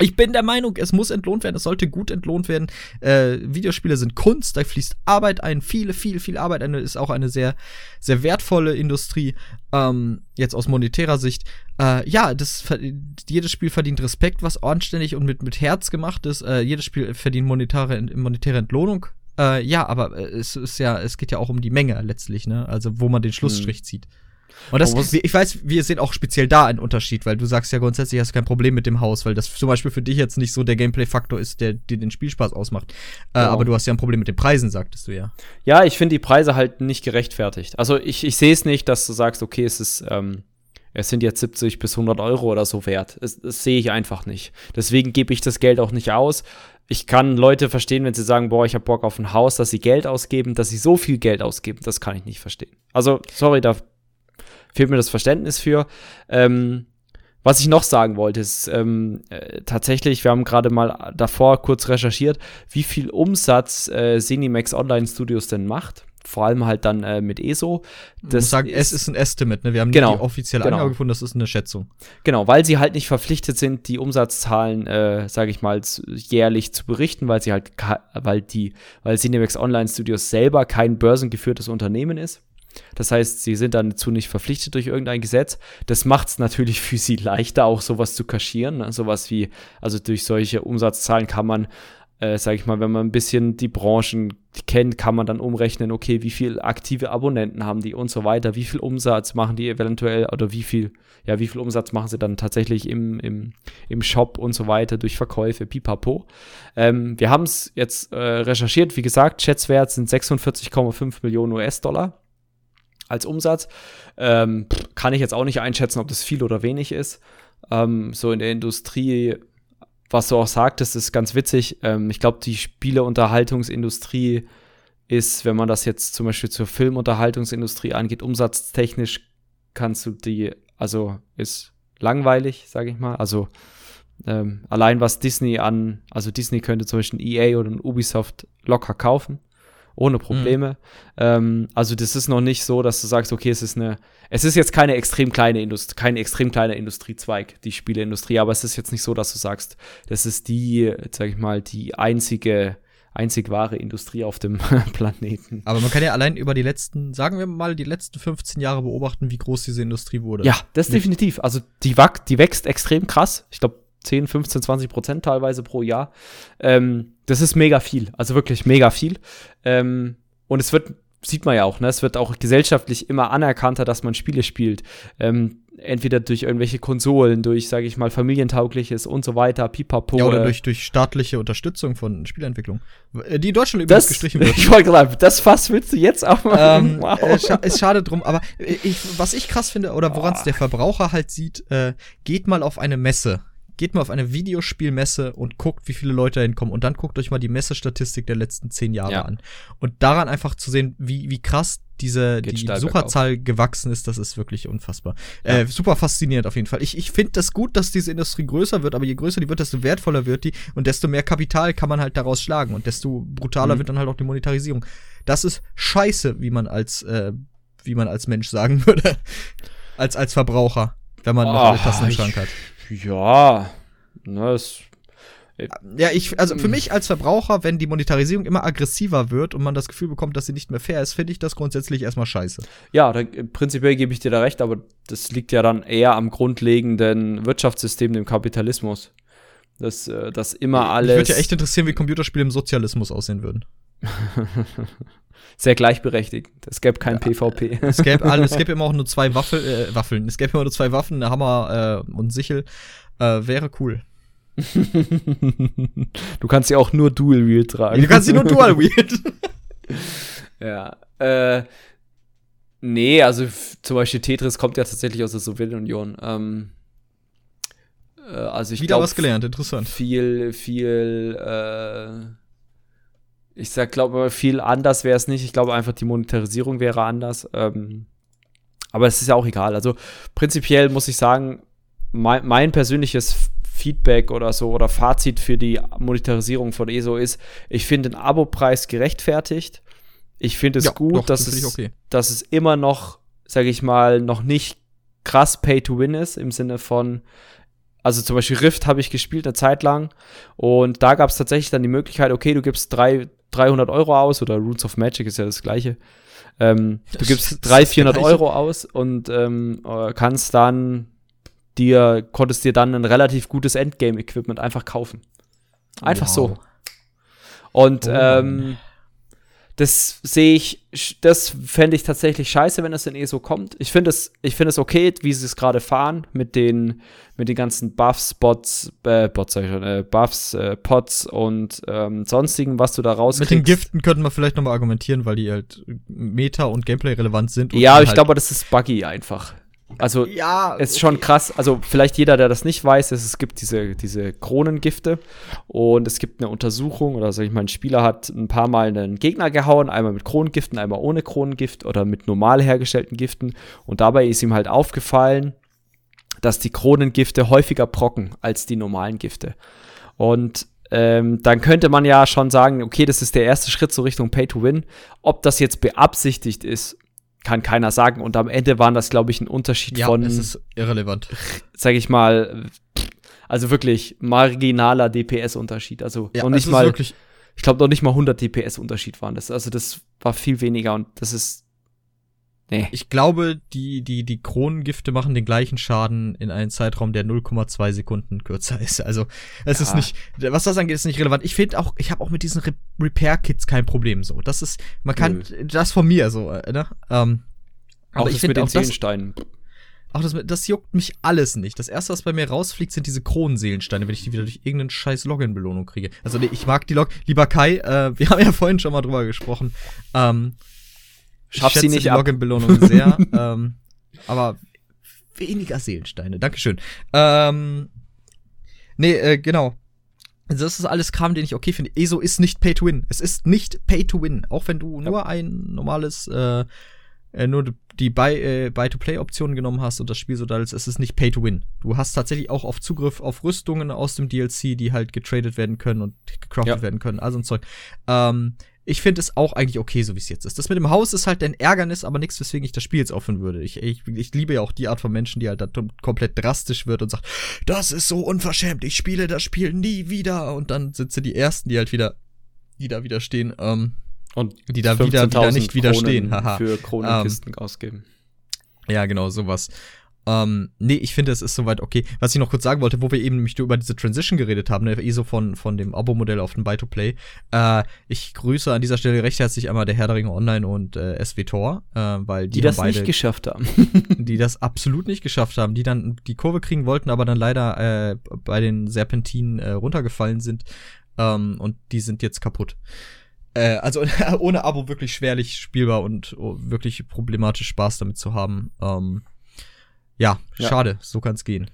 B: ich bin der Meinung, es muss entlohnt werden, es sollte gut entlohnt werden. Äh, Videospiele sind Kunst, da fließt Arbeit ein, viele, viel, viel Arbeit ein, ist auch eine sehr, sehr wertvolle Industrie, ähm, jetzt aus monetärer Sicht. Äh, ja, das, jedes Spiel verdient Respekt, was anständig und mit, mit Herz gemacht ist. Äh, jedes Spiel verdient monetäre, monetäre Entlohnung. Äh, ja, aber äh, es ist ja, es geht ja auch um die Menge letztlich, ne? Also wo man den Schlussstrich zieht. Und das, ich weiß, wir sehen auch speziell da einen Unterschied, weil du sagst ja grundsätzlich hast kein Problem mit dem Haus, weil das zum Beispiel für dich jetzt nicht so der Gameplay-Faktor ist, der dir den Spielspaß ausmacht. Äh,
A: Genau.
B: aber du hast ja ein Problem mit den Preisen, sagtest du ja.
A: Ja, ich finde die Preise halt nicht gerechtfertigt. Also ich, ich sehe es nicht, dass du sagst, okay, es ist, ähm, es sind jetzt 70 bis 100 Euro oder so wert. Das, das sehe ich einfach nicht. Deswegen gebe ich das Geld auch nicht aus. Ich kann Leute verstehen, wenn sie sagen, boah, ich habe Bock auf ein Haus, dass sie Geld ausgeben, dass sie so viel Geld ausgeben. Das kann ich nicht verstehen. Also, sorry, da fehlt mir das Verständnis für. Ähm, was ich noch sagen wollte, ist ähm, äh, tatsächlich, wir haben gerade mal davor kurz recherchiert, wie viel Umsatz äh, Cinemax Online Studios denn macht. Vor allem halt dann äh, mit ESO.
B: Das muss sagen, es ist ein Estimate, ne? Wir haben
A: Genau,
B: nicht die offizielle
A: genau.
B: Angabe gefunden, das ist eine Schätzung.
A: Genau, weil sie halt nicht verpflichtet sind, die Umsatzzahlen, äh, sage ich mal, jährlich zu berichten, weil sie halt, weil die, weil Cinemax Online Studios selber kein börsengeführtes Unternehmen ist. Das heißt, sie sind dann dazu nicht verpflichtet durch irgendein Gesetz. Das macht es natürlich für sie leichter, auch sowas zu kaschieren. Ne? Sowas wie, also durch solche Umsatzzahlen kann man, äh, sage ich mal, wenn man ein bisschen die Branchen kennt, kann man dann umrechnen, okay, wie viel aktive Abonnenten haben die und so weiter, wie viel Umsatz machen die eventuell oder wie viel, ja, wie viel Umsatz machen sie dann tatsächlich im, im, im Shop und so weiter durch Verkäufe, pipapo. Ähm, wir haben es jetzt äh, recherchiert, wie gesagt, Schätzwert sind 46,5 Millionen US-Dollar als Umsatz. Ähm, kann ich jetzt auch nicht einschätzen, ob das viel oder wenig ist. Ähm, so in der Industrie, was du auch sagtest, ist ganz witzig. Ähm, ich glaube, die Spieleunterhaltungsindustrie ist, wenn man das jetzt zum Beispiel zur Filmunterhaltungsindustrie angeht, umsatztechnisch kannst du die, also ist langweilig, sage ich mal. Also ähm, allein was Disney an, also Disney könnte zum Beispiel EA oder ein Ubisoft locker kaufen, ohne Probleme. Ähm, also das ist noch nicht so, dass du sagst, okay, es ist eine, es ist jetzt keine extrem kleine Industrie, kein extrem kleiner Industriezweig, die Spieleindustrie, aber es ist jetzt nicht so, dass du sagst, das ist die, sag ich mal, die einzige, einzig wahre Industrie auf dem *laughs* Planeten.
B: Aber man kann ja allein über die letzten, sagen wir mal, die letzten 15 Jahre beobachten, wie groß diese Industrie wurde.
A: Ja, das
B: Nicht-
A: definitiv. Also die, die wächst extrem krass. Ich glaube 10, 15, 20 Prozent teilweise pro Jahr. Ähm, das ist mega viel. Also wirklich mega viel. Ähm, und es wird, sieht man ja auch, ne? es wird auch gesellschaftlich immer anerkannter, dass man Spiele spielt. Ähm, entweder durch irgendwelche Konsolen, durch, sage ich mal, familientaugliches und so weiter, pipapo.
B: Ja, oder
A: äh,
B: durch, durch staatliche Unterstützung von Spielentwicklung. Äh, Die in Deutschland übrigens
A: das,
B: gestrichen *laughs* wird.
A: ich wollte gerade, das Fass willst du jetzt auch mal.
B: ähm, *laughs* äh, scha ist schade drum, aber äh, ich, was ich krass finde, oder woran es der Verbraucher halt sieht, äh, geht mal auf eine Messe. Geht mal auf eine Videospielmesse und guckt, wie viele Leute da hinkommen. Und dann guckt euch mal die Messestatistik der letzten zehn Jahre
A: Ja.
B: an. Und daran einfach zu sehen, wie, wie krass diese
A: Geht
B: die Besucherzahl gewachsen ist, das ist wirklich unfassbar.
A: Ja.
B: Äh, super faszinierend auf jeden Fall. Ich, ich finde das gut, dass diese Industrie größer wird, aber je größer die wird, desto wertvoller wird die und desto mehr Kapital kann man halt daraus schlagen und desto brutaler
A: Mhm.
B: wird dann halt auch die Monetarisierung. Das ist scheiße, wie man als, äh, wie man als Mensch sagen *laughs* würde. als, als Verbraucher, wenn man noch alle Tassen im Schrank hat.
A: Ja, ne, es,
B: Ja, ich, also für mich als Verbraucher, wenn die Monetarisierung immer aggressiver wird und man das Gefühl bekommt, dass sie nicht mehr fair ist, finde ich das grundsätzlich erstmal scheiße.
A: Ja, da, prinzipiell gebe ich dir da recht, aber das liegt ja dann eher am grundlegenden Wirtschaftssystem, dem Kapitalismus. Dass, äh, dass immer alles.
B: Mich würde ja echt interessieren, wie Computerspiele im Sozialismus aussehen würden. *laughs*
A: Sehr gleichberechtigt. Es gäbe kein ja, PvP.
B: Es gäbe, also, es gäbe *laughs* immer auch nur zwei Waffel, äh, Waffeln. Es gäbe immer nur zwei Waffen, eine Hammer äh, und Sichel. Äh, wäre cool.
A: du kannst sie auch nur Dual Wheel tragen.
B: Du kannst sie nur Dual Wheel. *laughs*
A: ja. Äh, nee, also zum Beispiel Tetris kommt ja tatsächlich aus der Sowjetunion. Ähm,
B: äh, also ich Wieder glaub, was gelernt, interessant.
A: Viel, viel, äh, ich sag, glaube, viel anders wäre es nicht. Ich glaube einfach, die Monetarisierung wäre anders. Ähm, aber es ist ja auch egal. Also prinzipiell muss ich sagen, mein, mein persönliches Feedback oder so oder Fazit für die Monetarisierung von ESO ist, ich finde den Abo-Preis gerechtfertigt. Ich finde es ja, gut, doch, dass, das es, okay. dass es immer noch, sage ich mal, noch nicht krass Pay to Win ist, im Sinne von, also zum Beispiel Rift habe ich gespielt eine Zeit lang und da gab es tatsächlich dann die Möglichkeit, okay, du gibst drei, 300 Euro aus oder Roots of Magic ist ja das gleiche. Ähm, du gibst 300, 400 Euro aus und ähm, äh, kannst dann dir, konntest dir dann ein relativ gutes Endgame-Equipment einfach kaufen. Einfach wow. so. Und oh. ähm, das sehe ich, das fände ich tatsächlich scheiße, wenn das in ESO kommt. Ich finde es, ich finde es okay, wie sie es gerade fahren mit den, mit den ganzen Buffs, Bots, äh, Bots, sag ich schon, äh, Buffs, äh, Pots und ähm, sonstigen, was du da rauskriegst.
B: Mit den Giften könnten wir vielleicht nochmal argumentieren, weil die halt Meta und Gameplay relevant sind.
A: ja, ich halt glaube, das ist buggy einfach. Also ja, es ist okay. schon krass. Also vielleicht jeder, der das nicht weiß, ist, es gibt diese, diese Kronengifte und es gibt eine Untersuchung oder sag ich mal, ein Spieler hat ein paar Mal einen Gegner gehauen, einmal mit Kronengiften, einmal ohne Kronengift oder mit normal hergestellten Giften und dabei ist ihm halt aufgefallen, dass die Kronengifte häufiger brocken als die normalen Gifte. Und ähm, dann könnte man ja schon sagen, okay, das ist der erste Schritt so Richtung Pay to Win. Ob das jetzt beabsichtigt ist kann keiner sagen. Und am Ende waren das, glaube ich, ein Unterschied ja, von.
B: Es ist irrelevant. *laughs*
A: Sag ich mal, also wirklich marginaler DPS-Unterschied. Also ja, noch nicht mal. Ich glaube noch nicht mal 100 DPS-Unterschied waren das. Also das war viel weniger und das ist
B: Nee. Ich glaube, die, die, die Kronengifte machen den gleichen Schaden in einem Zeitraum, der 0,2 Sekunden kürzer ist. Also, es ja. ist nicht, was das angeht, ist nicht relevant. Ich finde auch, ich habe auch mit diesen Re Repair-Kits kein Problem so. Das ist, man kann, Nö. das von mir so, äh, ne? Ähm,
A: auch aber ich finde auch Seelensteinen.
B: Das, auch das, das juckt mich alles nicht. Das erste, was bei mir rausfliegt, sind diese Kronenseelensteine, wenn ich die wieder durch irgendeinen scheiß Login-Belohnung kriege. Also, nee, ich mag die Log. Lieber Kai, äh, *laughs* wir haben ja vorhin schon mal drüber gesprochen. Ähm,
A: Schaff sie nicht
B: die Login-Belohnung *laughs* sehr. ähm, aber weniger Seelensteine. Dankeschön. Ähm, nee, äh, genau. Also das ist alles Kram, den ich okay finde. ESO ist nicht Pay to Win. Es ist nicht Pay to Win. Auch wenn du ja. nur ein normales, äh, äh, nur die äh, genommen hast und das Spiel so da ist, es ist nicht Pay to Win. Du hast tatsächlich auch auf Zugriff auf Rüstungen aus dem DLC, die halt getradet werden können und gecraftet ja. werden können. Also ein Zeug. Ähm, ich finde es auch eigentlich okay, so wie es jetzt ist. Das mit dem Haus ist halt ein Ärgernis, aber nichts, weswegen ich das Spiel jetzt aufhören würde. Ich, ich, ich liebe ja auch die Art von Menschen, die halt da komplett drastisch wird und sagt, das ist so unverschämt, ich spiele das Spiel nie wieder. Und dann sind sie die Ersten, die halt wieder, die da wieder stehen, ähm,
A: und die da wieder, wieder nicht widerstehen. Haha. Für Kronenkisten ähm, ausgeben.
B: Ja, genau, sowas. Ähm, nee, ich finde, es ist soweit okay. Was ich noch kurz sagen wollte, wo wir eben nämlich über diese Transition geredet haben, ne, ISO von, von dem Abo-Modell auf den Buy-to-Play. Äh, ich grüße an dieser Stelle recht herzlich einmal der Herr der Ringe Online und äh, SWTOR, äh, weil die,
A: die das beide, nicht geschafft haben. *laughs*
B: die das absolut nicht geschafft haben, die dann die Kurve kriegen wollten, aber dann leider äh, bei den Serpentinen äh, runtergefallen sind. Ähm, und die sind jetzt kaputt. Äh, also *laughs* ohne Abo wirklich schwerlich spielbar und oh, wirklich problematisch Spaß damit zu haben. Ähm, ja, ja. schade, so kann es gehen.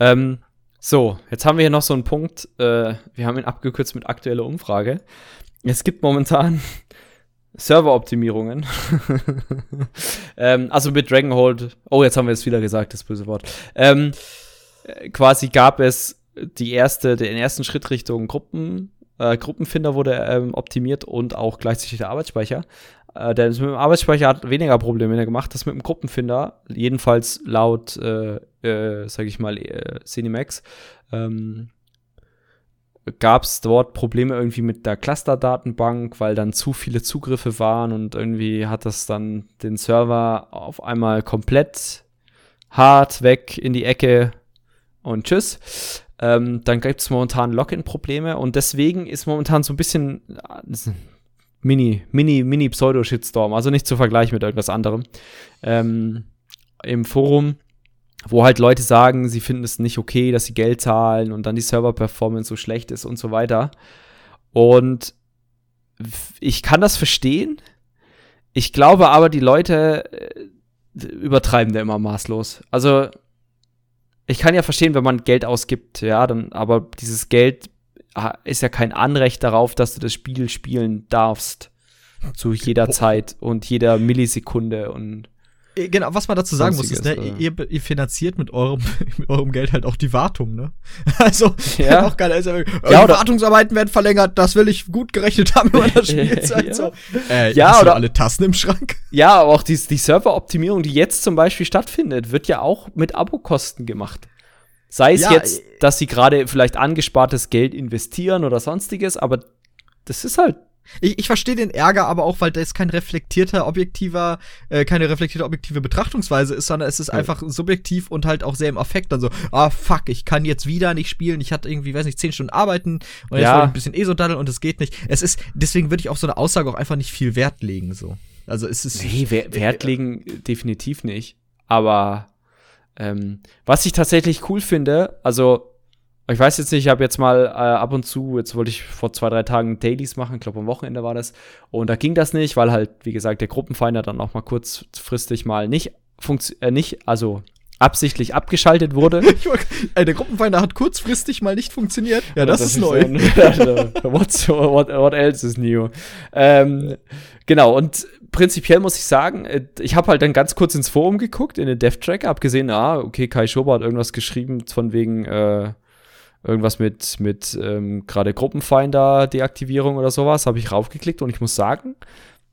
A: Ähm, so, jetzt haben wir hier noch so einen Punkt. Äh, wir haben ihn abgekürzt mit aktueller Umfrage. Es gibt momentan *laughs* Serveroptimierungen. *laughs* ähm, also mit Dragonhold. Oh, jetzt haben wir es wieder gesagt, das böse Wort. Ähm, äh, quasi gab es die erste, den ersten Schritt Richtung Gruppen. Äh, Gruppenfinder wurde ähm, optimiert und auch gleichzeitig der Arbeitsspeicher. Äh, der mit dem Arbeitsspeicher hat weniger Probleme gemacht. Das mit dem Gruppenfinder, jedenfalls laut, äh, äh, sag ich mal, äh, Cinemax, ähm, gab es dort Probleme irgendwie mit der Cluster-Datenbank, weil dann zu viele Zugriffe waren und irgendwie hat das dann den Server auf einmal komplett hart weg in die Ecke und tschüss. Ähm, dann gibt es momentan Login-Probleme und deswegen ist momentan so ein bisschen äh, Mini, Mini, Mini Pseudo-Shitstorm, also nicht zu vergleichen mit irgendwas anderem. Ähm, Im Forum wo halt Leute sagen, sie finden es nicht okay, dass sie Geld zahlen und dann die Server-Performance so schlecht ist und so weiter. Und ich kann das verstehen. Ich glaube aber, die Leute äh, übertreiben da immer maßlos. Also, ich kann ja verstehen, wenn man Geld ausgibt, ja, dann, aber dieses Geld ist ja kein Anrecht darauf, dass du das Spiel spielen darfst. Zu jeder Zeit und jeder Millisekunde und
B: äh, genau, was man dazu sagen muss, ist, ne, ihr, ihr, finanziert mit eurem, *laughs* mit eurem Geld halt auch die Wartung, ne? *laughs* Also, ja. auch geil. Also, ja, die Wartungsarbeiten werden verlängert, das will ich gut gerechnet haben, wenn man das *laughs* Spiel sagt. ja. So. Äh, ja, oder alle Tassen im Schrank.
A: Ja, aber auch die, die Serveroptimierung, die jetzt zum Beispiel stattfindet, wird ja auch mit Abokosten gemacht. Sei es ja, jetzt, äh, dass sie gerade vielleicht angespartes Geld investieren oder sonstiges, aber das ist halt
B: ich, ich verstehe den Ärger aber auch, weil das kein reflektierter, objektiver, äh, keine reflektierte, objektive Betrachtungsweise ist, sondern es ist ja. einfach subjektiv und halt auch sehr im Affekt. Dann so, ah fuck, ich kann jetzt wieder nicht spielen. Ich hatte irgendwie, weiß nicht, zehn Stunden arbeiten und jetzt ja. wollte ich ein bisschen ESO daddeln und es geht nicht. Es ist, deswegen würde ich auf so eine Aussage auch einfach nicht viel Wert legen, so. Also es ist.
A: Nee, Wert, *laughs* Wert legen definitiv nicht. Aber ähm, was ich tatsächlich cool finde, also ich weiß jetzt nicht, ich habe jetzt mal äh, ab und zu, jetzt wollte ich vor zwei, drei Tagen Dailies machen, ich glaube am Wochenende war das. Und da ging das nicht, weil halt, wie gesagt, der Gruppenfinder dann auch mal kurzfristig mal nicht, äh, nicht also absichtlich abgeschaltet wurde. *laughs*
B: äh, der Gruppenfinder hat kurzfristig mal nicht funktioniert. Ja, das, das ist, ist *laughs* neu.
A: What's, what, what else is new? Ähm, genau, und prinzipiell muss ich sagen, äh, ich habe halt dann ganz kurz ins Forum geguckt, in den Dev-Tracker, habe gesehen, ah, okay, Kai Schober hat irgendwas geschrieben von wegen, äh, irgendwas mit, mit ähm, gerade Gruppenfinder-Deaktivierung oder sowas, habe ich raufgeklickt und ich muss sagen,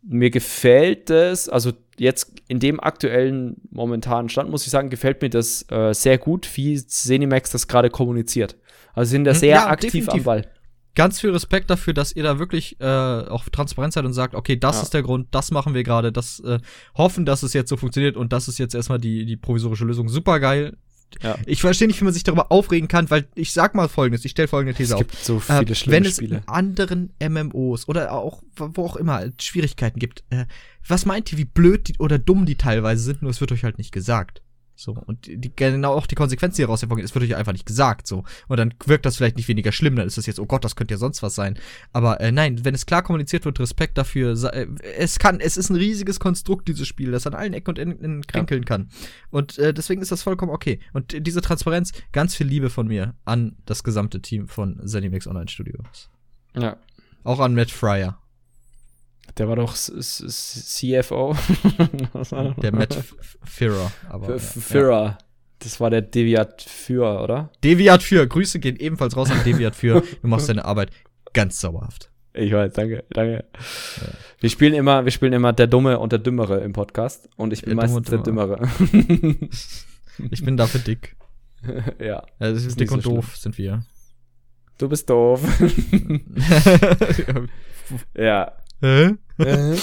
A: mir gefällt es, also jetzt in dem aktuellen momentanen Stand, muss ich sagen, gefällt mir das äh, sehr gut, wie Zenimax das gerade kommuniziert. Also sind da hm, sehr ja, aktiv definitiv. am Ball.
B: Ganz viel Respekt dafür, dass ihr da wirklich äh, auch transparent seid und sagt, okay, das ja. ist der Grund, das machen wir gerade, das äh, hoffen, dass es jetzt so funktioniert und das ist jetzt erstmal die, die provisorische Lösung. Super geil, ja. Ich verstehe nicht, wie man sich darüber aufregen kann, weil ich sag mal folgendes, ich stelle folgende These
A: auf. Es gibt so viele äh,
B: schlimme Wenn es Spiele. in anderen MMOs oder auch wo auch immer Schwierigkeiten gibt, äh, was meint ihr, wie blöd die, oder dumm die teilweise sind, nur es wird euch halt nicht gesagt. So, und die, genau auch die Konsequenzen, die daraus hervorgehen, es wird euch einfach nicht gesagt, so. Und dann wirkt das vielleicht nicht weniger schlimm, dann ist das jetzt, oh Gott, das könnte ja sonst was sein. Aber äh, nein, wenn es klar kommuniziert wird, Respekt dafür, äh, es kann, es ist ein riesiges Konstrukt, dieses Spiel, das an allen Ecken und Enden kränkeln ja. kann. Und äh, deswegen ist das vollkommen okay. Und diese Transparenz, ganz viel Liebe von mir an das gesamte Team von Zenimax Online Studios.
A: Ja.
B: Auch an Matt Fryer.
A: Der war doch CFO. *laughs*
B: der Matt Führer.
A: Aber, Führer. Das war der Deviat für, oder?
B: Deviat für. Grüße gehen ebenfalls raus an Deviat für. Du machst deine Arbeit ganz sauerhaft.
A: Ich weiß, danke, danke. Ja. Wir spielen immer, wir spielen immer der Dumme und der Dümmere im Podcast und ich bin der meistens der Dümmere. *laughs*
B: ich bin dafür dick. *laughs*
A: ja.
B: Also dick und so doof sind wir.
A: Du bist doof. ja.
B: Hä? *laughs*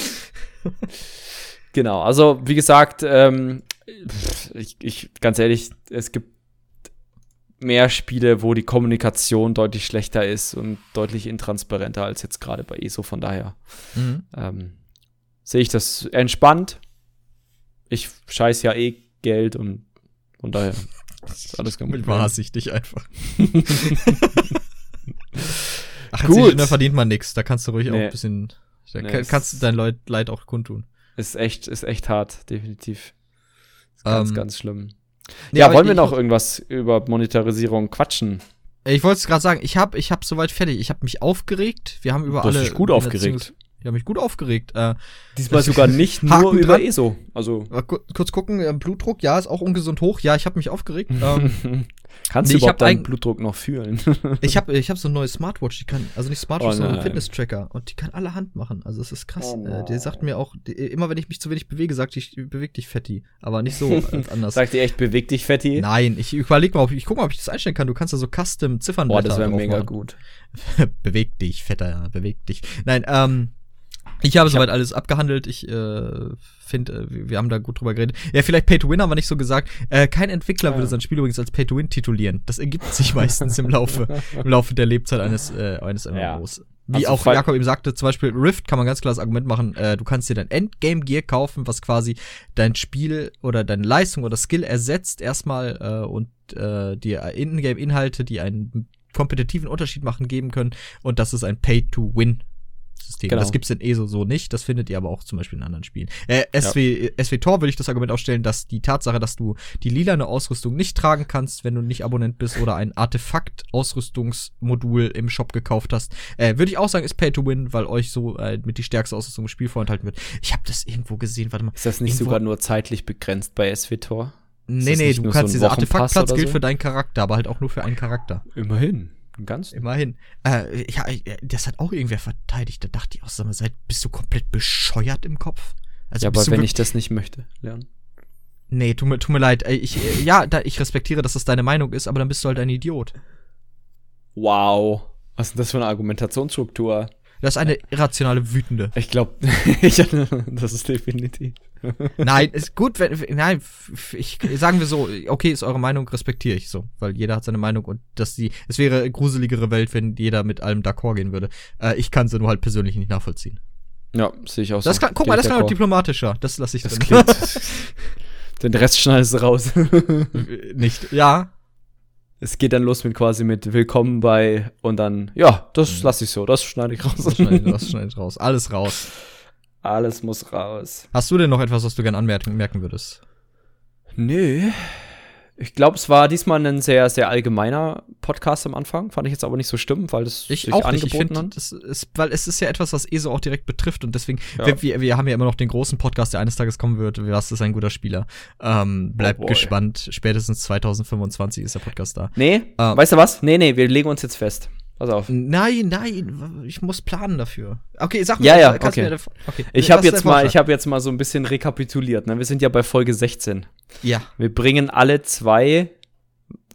A: genau, also wie gesagt, ähm, ich, ich, ganz ehrlich, es gibt mehr Spiele, wo die Kommunikation deutlich schlechter ist und deutlich intransparenter als jetzt gerade bei ESO. Von daher mhm. ähm, sehe ich das entspannt. Ich scheiß ja eh Geld und von daher
B: ist alles ganz *laughs* gut. Wahrsichtig einfach. Ach,
A: gut.
B: Da verdient man nichts. Da kannst du ruhig nee. auch ein bisschen da nee, kannst du dein Leid, Leid auch kundtun.
A: Ist echt, ist echt hart, definitiv. Ist ganz, ähm, ganz schlimm. Nee, ja, wollen wir noch irgendwas über Monetarisierung quatschen?
B: Ich wollte es gerade sagen, ich habe ich hab soweit fertig. Ich habe mich aufgeregt. Wir haben über
A: du
B: alle.
A: Hast dich gut aufgeregt.
B: Ich habe mich gut aufgeregt. Äh,
A: Diesmal sogar nicht *laughs* nur über ESO. Also
B: kurz gucken, Blutdruck, ja, ist auch ungesund hoch. Ja, ich habe mich aufgeregt. *laughs* ähm,
A: Kannst
B: Nee,
A: du überhaupt deinen Blutdruck noch fühlen? *laughs*
B: Ich habe ich hab so eine neue Smartwatch, die kann, also nicht Smartwatch,
A: Oh
B: sondern. Fitness-Tracker. Und die kann alle Hand machen. Also es ist krass.
A: Oh
B: äh, der sagt mir auch, die, immer wenn ich mich zu wenig bewege, sagt ich, beweg dich, Fetti. Aber nicht so als *laughs* anders.
A: Sagt ihr echt, beweg dich, Fetti?
B: Nein, ich überleg mal, ob ich, ich guck mal, ob ich das einstellen kann. Du kannst da so Custom Ziffernblätter
A: Boah, das wäre mega
B: machen.
A: gut. *laughs*
B: beweg dich, Fetter, beweg dich. Nein, ähm, ich habe soweit alles abgehandelt. Ich äh, finde, äh, wir haben da gut drüber geredet. Ja, vielleicht Pay to Win haben wir nicht so gesagt. Äh, kein Entwickler
A: Ja.
B: würde sein Spiel übrigens als Pay to Win titulieren. Das ergibt sich *laughs* meistens im Laufe, im Laufe der Lebzeit eines, äh, eines
A: Ja.
B: MMOs. Wie
A: Also
B: auch Jakob eben sagte, zum Beispiel Rift kann man ganz klar das Argument machen, äh, du kannst dir dein Endgame-Gear kaufen, was quasi dein Spiel oder deine Leistung oder Skill ersetzt erstmal äh, und äh, dir Ingame-Inhalte, die einen kompetitiven Unterschied machen, geben können. Und das ist ein Pay-to-Win-System.
A: Genau.
B: Das gibt's in ESO so nicht. Das findet ihr aber auch zum Beispiel in anderen Spielen. Äh, SW, SW Tor würde ich das Argument aufstellen, dass die Tatsache, dass du die lilane Ausrüstung nicht tragen kannst, wenn du nicht Abonnent bist oder ein Artefakt-Ausrüstungsmodul im Shop gekauft hast, äh, würde ich auch sagen, ist Pay-to-Win, weil euch so äh, mit die stärkste Ausrüstung im Spiel vorenthalten wird. Ich habe das irgendwo gesehen, warte mal.
A: Ist das nicht
B: Irgendwo-
A: sogar nur zeitlich begrenzt bei SWTOR?
B: Nee,
A: das
B: nee,
A: nicht
B: du
A: so
B: kannst
A: ein
B: dieser Artefaktplatz
A: oder
B: gilt
A: so?
B: für deinen Charakter, aber halt auch nur für einen Charakter.
A: Immerhin. Ganz.
B: Immerhin. Äh, ja, äh, das hat auch irgendwer verteidigt. Da dachte ich auch, sag mal, seid, bist du komplett bescheuert im Kopf? Also
A: ja, aber wenn ich das nicht möchte, lernen.
B: Nee, tut mir, tut mir leid. Ey, Ich, äh, ja, da, ich respektiere, dass das deine Meinung ist, aber dann bist du halt ein Idiot.
A: Wow. Was ist denn das für eine Argumentationsstruktur?
B: Das ist eine irrationale, wütende.
A: Ich glaube, *laughs* das ist definitiv.
B: Nein, ist gut, wenn, nein, ich, sagen wir so, okay, ist eure Meinung, respektiere ich so, weil jeder hat seine Meinung und dass die, es wäre eine gruseligere Welt, wenn jeder mit allem d'accord gehen würde. Äh, ich kann sie nur halt persönlich nicht nachvollziehen.
A: Ja, sehe ich auch
B: Das
A: so.
B: kann, guck mal, das klang auch diplomatischer. Das lasse ich
A: Das
B: drin.
A: klingt. *laughs* Den Rest schneidest du raus.
B: nicht. Ja.
A: Es geht dann los mit quasi mit Willkommen bei und dann, ja, das
B: Mhm.
A: lasse ich so, das schneide ich raus.
B: Das schneide ich, das *laughs* schneide ich raus. Alles raus.
A: Alles muss raus.
B: Hast du denn noch etwas, was du gern anmerken merken würdest?
A: Nö. Ich glaube, es war diesmal ein sehr, sehr allgemeiner Podcast am Anfang. Fand ich jetzt aber nicht so schlimm, weil es
B: Ich
A: sich
B: auch nicht. Ich
A: angeboten hat.
B: das ist, weil es ist ja etwas, was ESO auch direkt betrifft und deswegen,
A: Ja.
B: wir, wir, wir haben ja immer noch den großen Podcast, der eines Tages kommen wird. Was ist ein guter Spieler? Ähm, bleibt
A: Oh
B: gespannt. Spätestens 2025 ist der Podcast da.
A: Nee,
B: Ähm.
A: weißt du was? Nee, nee, wir legen uns jetzt fest. Pass auf.
B: Nein, nein, ich muss planen dafür. Okay, sag
A: Ja, ja,
B: kannst du
A: okay.
B: mir okay.
A: Ich
B: Was
A: habe jetzt mal, ich habe jetzt mal so ein bisschen rekapituliert. Ne? Wir sind ja bei Folge 16.
B: ja,
A: Wir bringen alle zwei,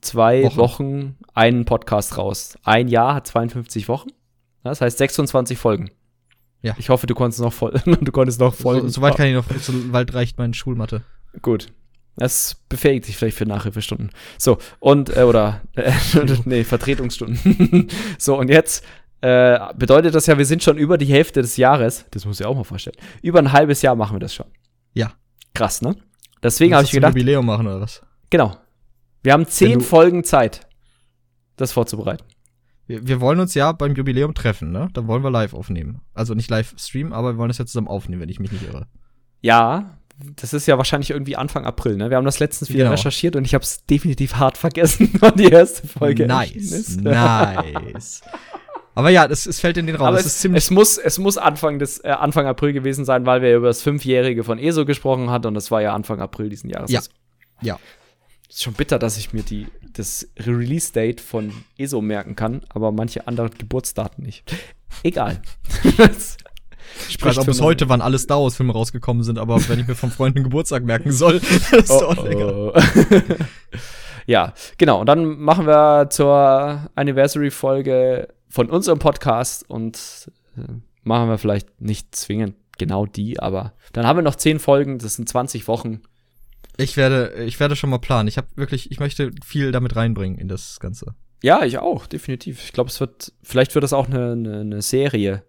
A: zwei
B: Wochen.
A: Wochen. einen Podcast raus. Ein Jahr hat 52 Wochen. Das heißt 26 Folgen.
B: Ja.
A: Ich hoffe, du konntest noch voll, *laughs* du konntest noch voll.
B: so, soweit kann ich noch, so weit reicht meine Schulmatte.
A: Gut. Das befähigt dich vielleicht für Nachhilfestunden. So, und, äh, oder, äh, *laughs* nee, Vertretungsstunden. *laughs* so, und jetzt äh, bedeutet das ja, wir sind schon über die Hälfte des Jahres. Das muss ich auch mal vorstellen. Über ein halbes Jahr machen wir das schon.
B: Ja.
A: Krass, ne? Deswegen habe ich gedacht,
B: Jubiläum machen oder was?
A: genau. Wir haben zehn Folgen Zeit, das vorzubereiten.
B: Wir, wir wollen uns ja beim Jubiläum treffen, ne? Da wollen wir live aufnehmen. Also nicht live streamen, aber wir wollen das ja zusammen aufnehmen, wenn ich mich nicht irre.
A: Ja, das ist ja wahrscheinlich irgendwie Anfang April, ne? Wir haben das letztens wieder
B: Genau.
A: recherchiert und ich habe es definitiv hart vergessen, *laughs* wann die erste Folge
B: nice,
A: ist. *laughs*
B: nice. Aber ja, es, es fällt in den Raum.
A: Aber
B: es
A: es, es, muss, es muss Anfang, des, äh, Anfang April gewesen sein, weil wir über das Fünfjährige von ESO gesprochen hat und das war ja Anfang April diesen Jahres.
B: Ja. Ja.
A: Ist schon bitter, dass ich mir die, das Release-Date von ESO merken kann, aber manche anderen Geburtsdaten nicht. Egal. *laughs*
B: Ich weiß auch bis heute, wann alle Star Wars Filme rausgekommen sind, aber wenn ich mir vom Freund einen Geburtstag merken soll, *laughs* ist
A: Oh,
B: doch egal.
A: oh. *laughs* ja, genau. Und dann machen wir zur Anniversary-Folge von unserem Podcast und äh, machen wir vielleicht nicht zwingend genau die, aber dann haben wir noch zehn Folgen, das sind 20 Wochen.
B: Ich werde, ich werde schon mal planen. Ich habe wirklich, ich möchte viel damit reinbringen in das Ganze.
A: Ja, ich auch, definitiv. Ich glaube, es wird, vielleicht wird das auch eine, eine, eine Serie.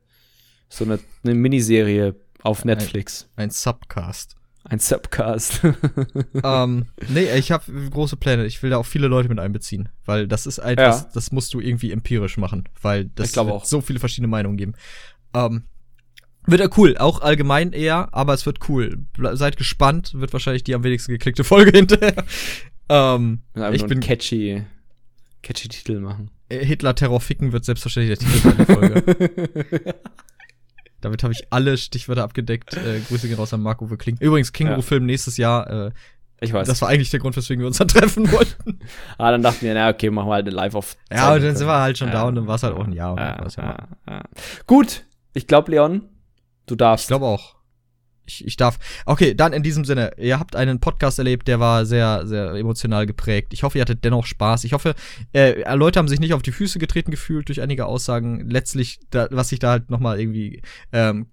A: So eine, eine Miniserie auf Netflix.
B: Ein Subcast.
A: Ein Subcast. *laughs*
B: ähm, nee, ich habe große Pläne. Ich will da auch viele Leute mit einbeziehen, weil das ist etwas,
A: Ja.
B: das musst du irgendwie empirisch machen, weil das wird
A: auch.
B: so viele verschiedene Meinungen geben. Ähm, wird ja cool, auch allgemein eher, aber es wird cool. Seid gespannt, wird wahrscheinlich die am wenigsten geklickte *laughs* Folge hinterher. ähm, ich bin
A: catchy, catchy Titel machen.
B: Hitler Terror ficken wird selbstverständlich der Titel der Folge. *laughs* Damit habe ich alle Stichwörter abgedeckt. Äh, Grüße gehen raus an Marco Kling. Übrigens, Känguru-Film nächstes Jahr. Äh,
A: Ich weiß.
B: Das war eigentlich der Grund, weswegen wir uns dann treffen wollten. *laughs*
A: ah, dann dachten wir, na okay, machen wir halt eine live auf.
B: Ja, und dann sind wir halt schon ja. da und dann war es halt auch ein Jahr.
A: Ja, ja, ja. Gut, ich glaube, Leon, du darfst.
B: Ich glaube auch. Ich, ich darf. Okay, dann in diesem Sinne, ihr habt einen Podcast erlebt, der war sehr, sehr emotional geprägt. Ich hoffe, ihr hattet dennoch Spaß. Ich hoffe, äh, Leute haben sich nicht auf die Füße getreten gefühlt durch einige Aussagen. Letztlich, da, was ich da halt nochmal irgendwie ähm,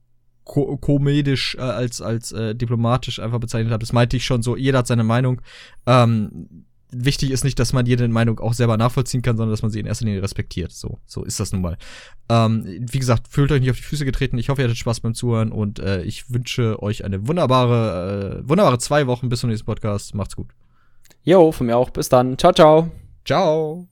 B: ko komedisch äh, als, als äh, diplomatisch einfach bezeichnet habe. Das meinte ich schon so, jeder hat seine Meinung. Ähm, wichtig ist nicht, dass man jede Meinung auch selber nachvollziehen kann, sondern dass man sie in erster Linie respektiert. So, so ist das nun mal. Ähm, wie gesagt, fühlt euch nicht auf die Füße getreten. Ich hoffe, ihr hattet Spaß beim Zuhören und äh, ich wünsche euch eine wunderbare, äh, wunderbare zwei Wochen bis zum nächsten Podcast. Macht's gut.
A: Jo, von mir auch. Bis dann. Ciao, ciao.
B: Ciao.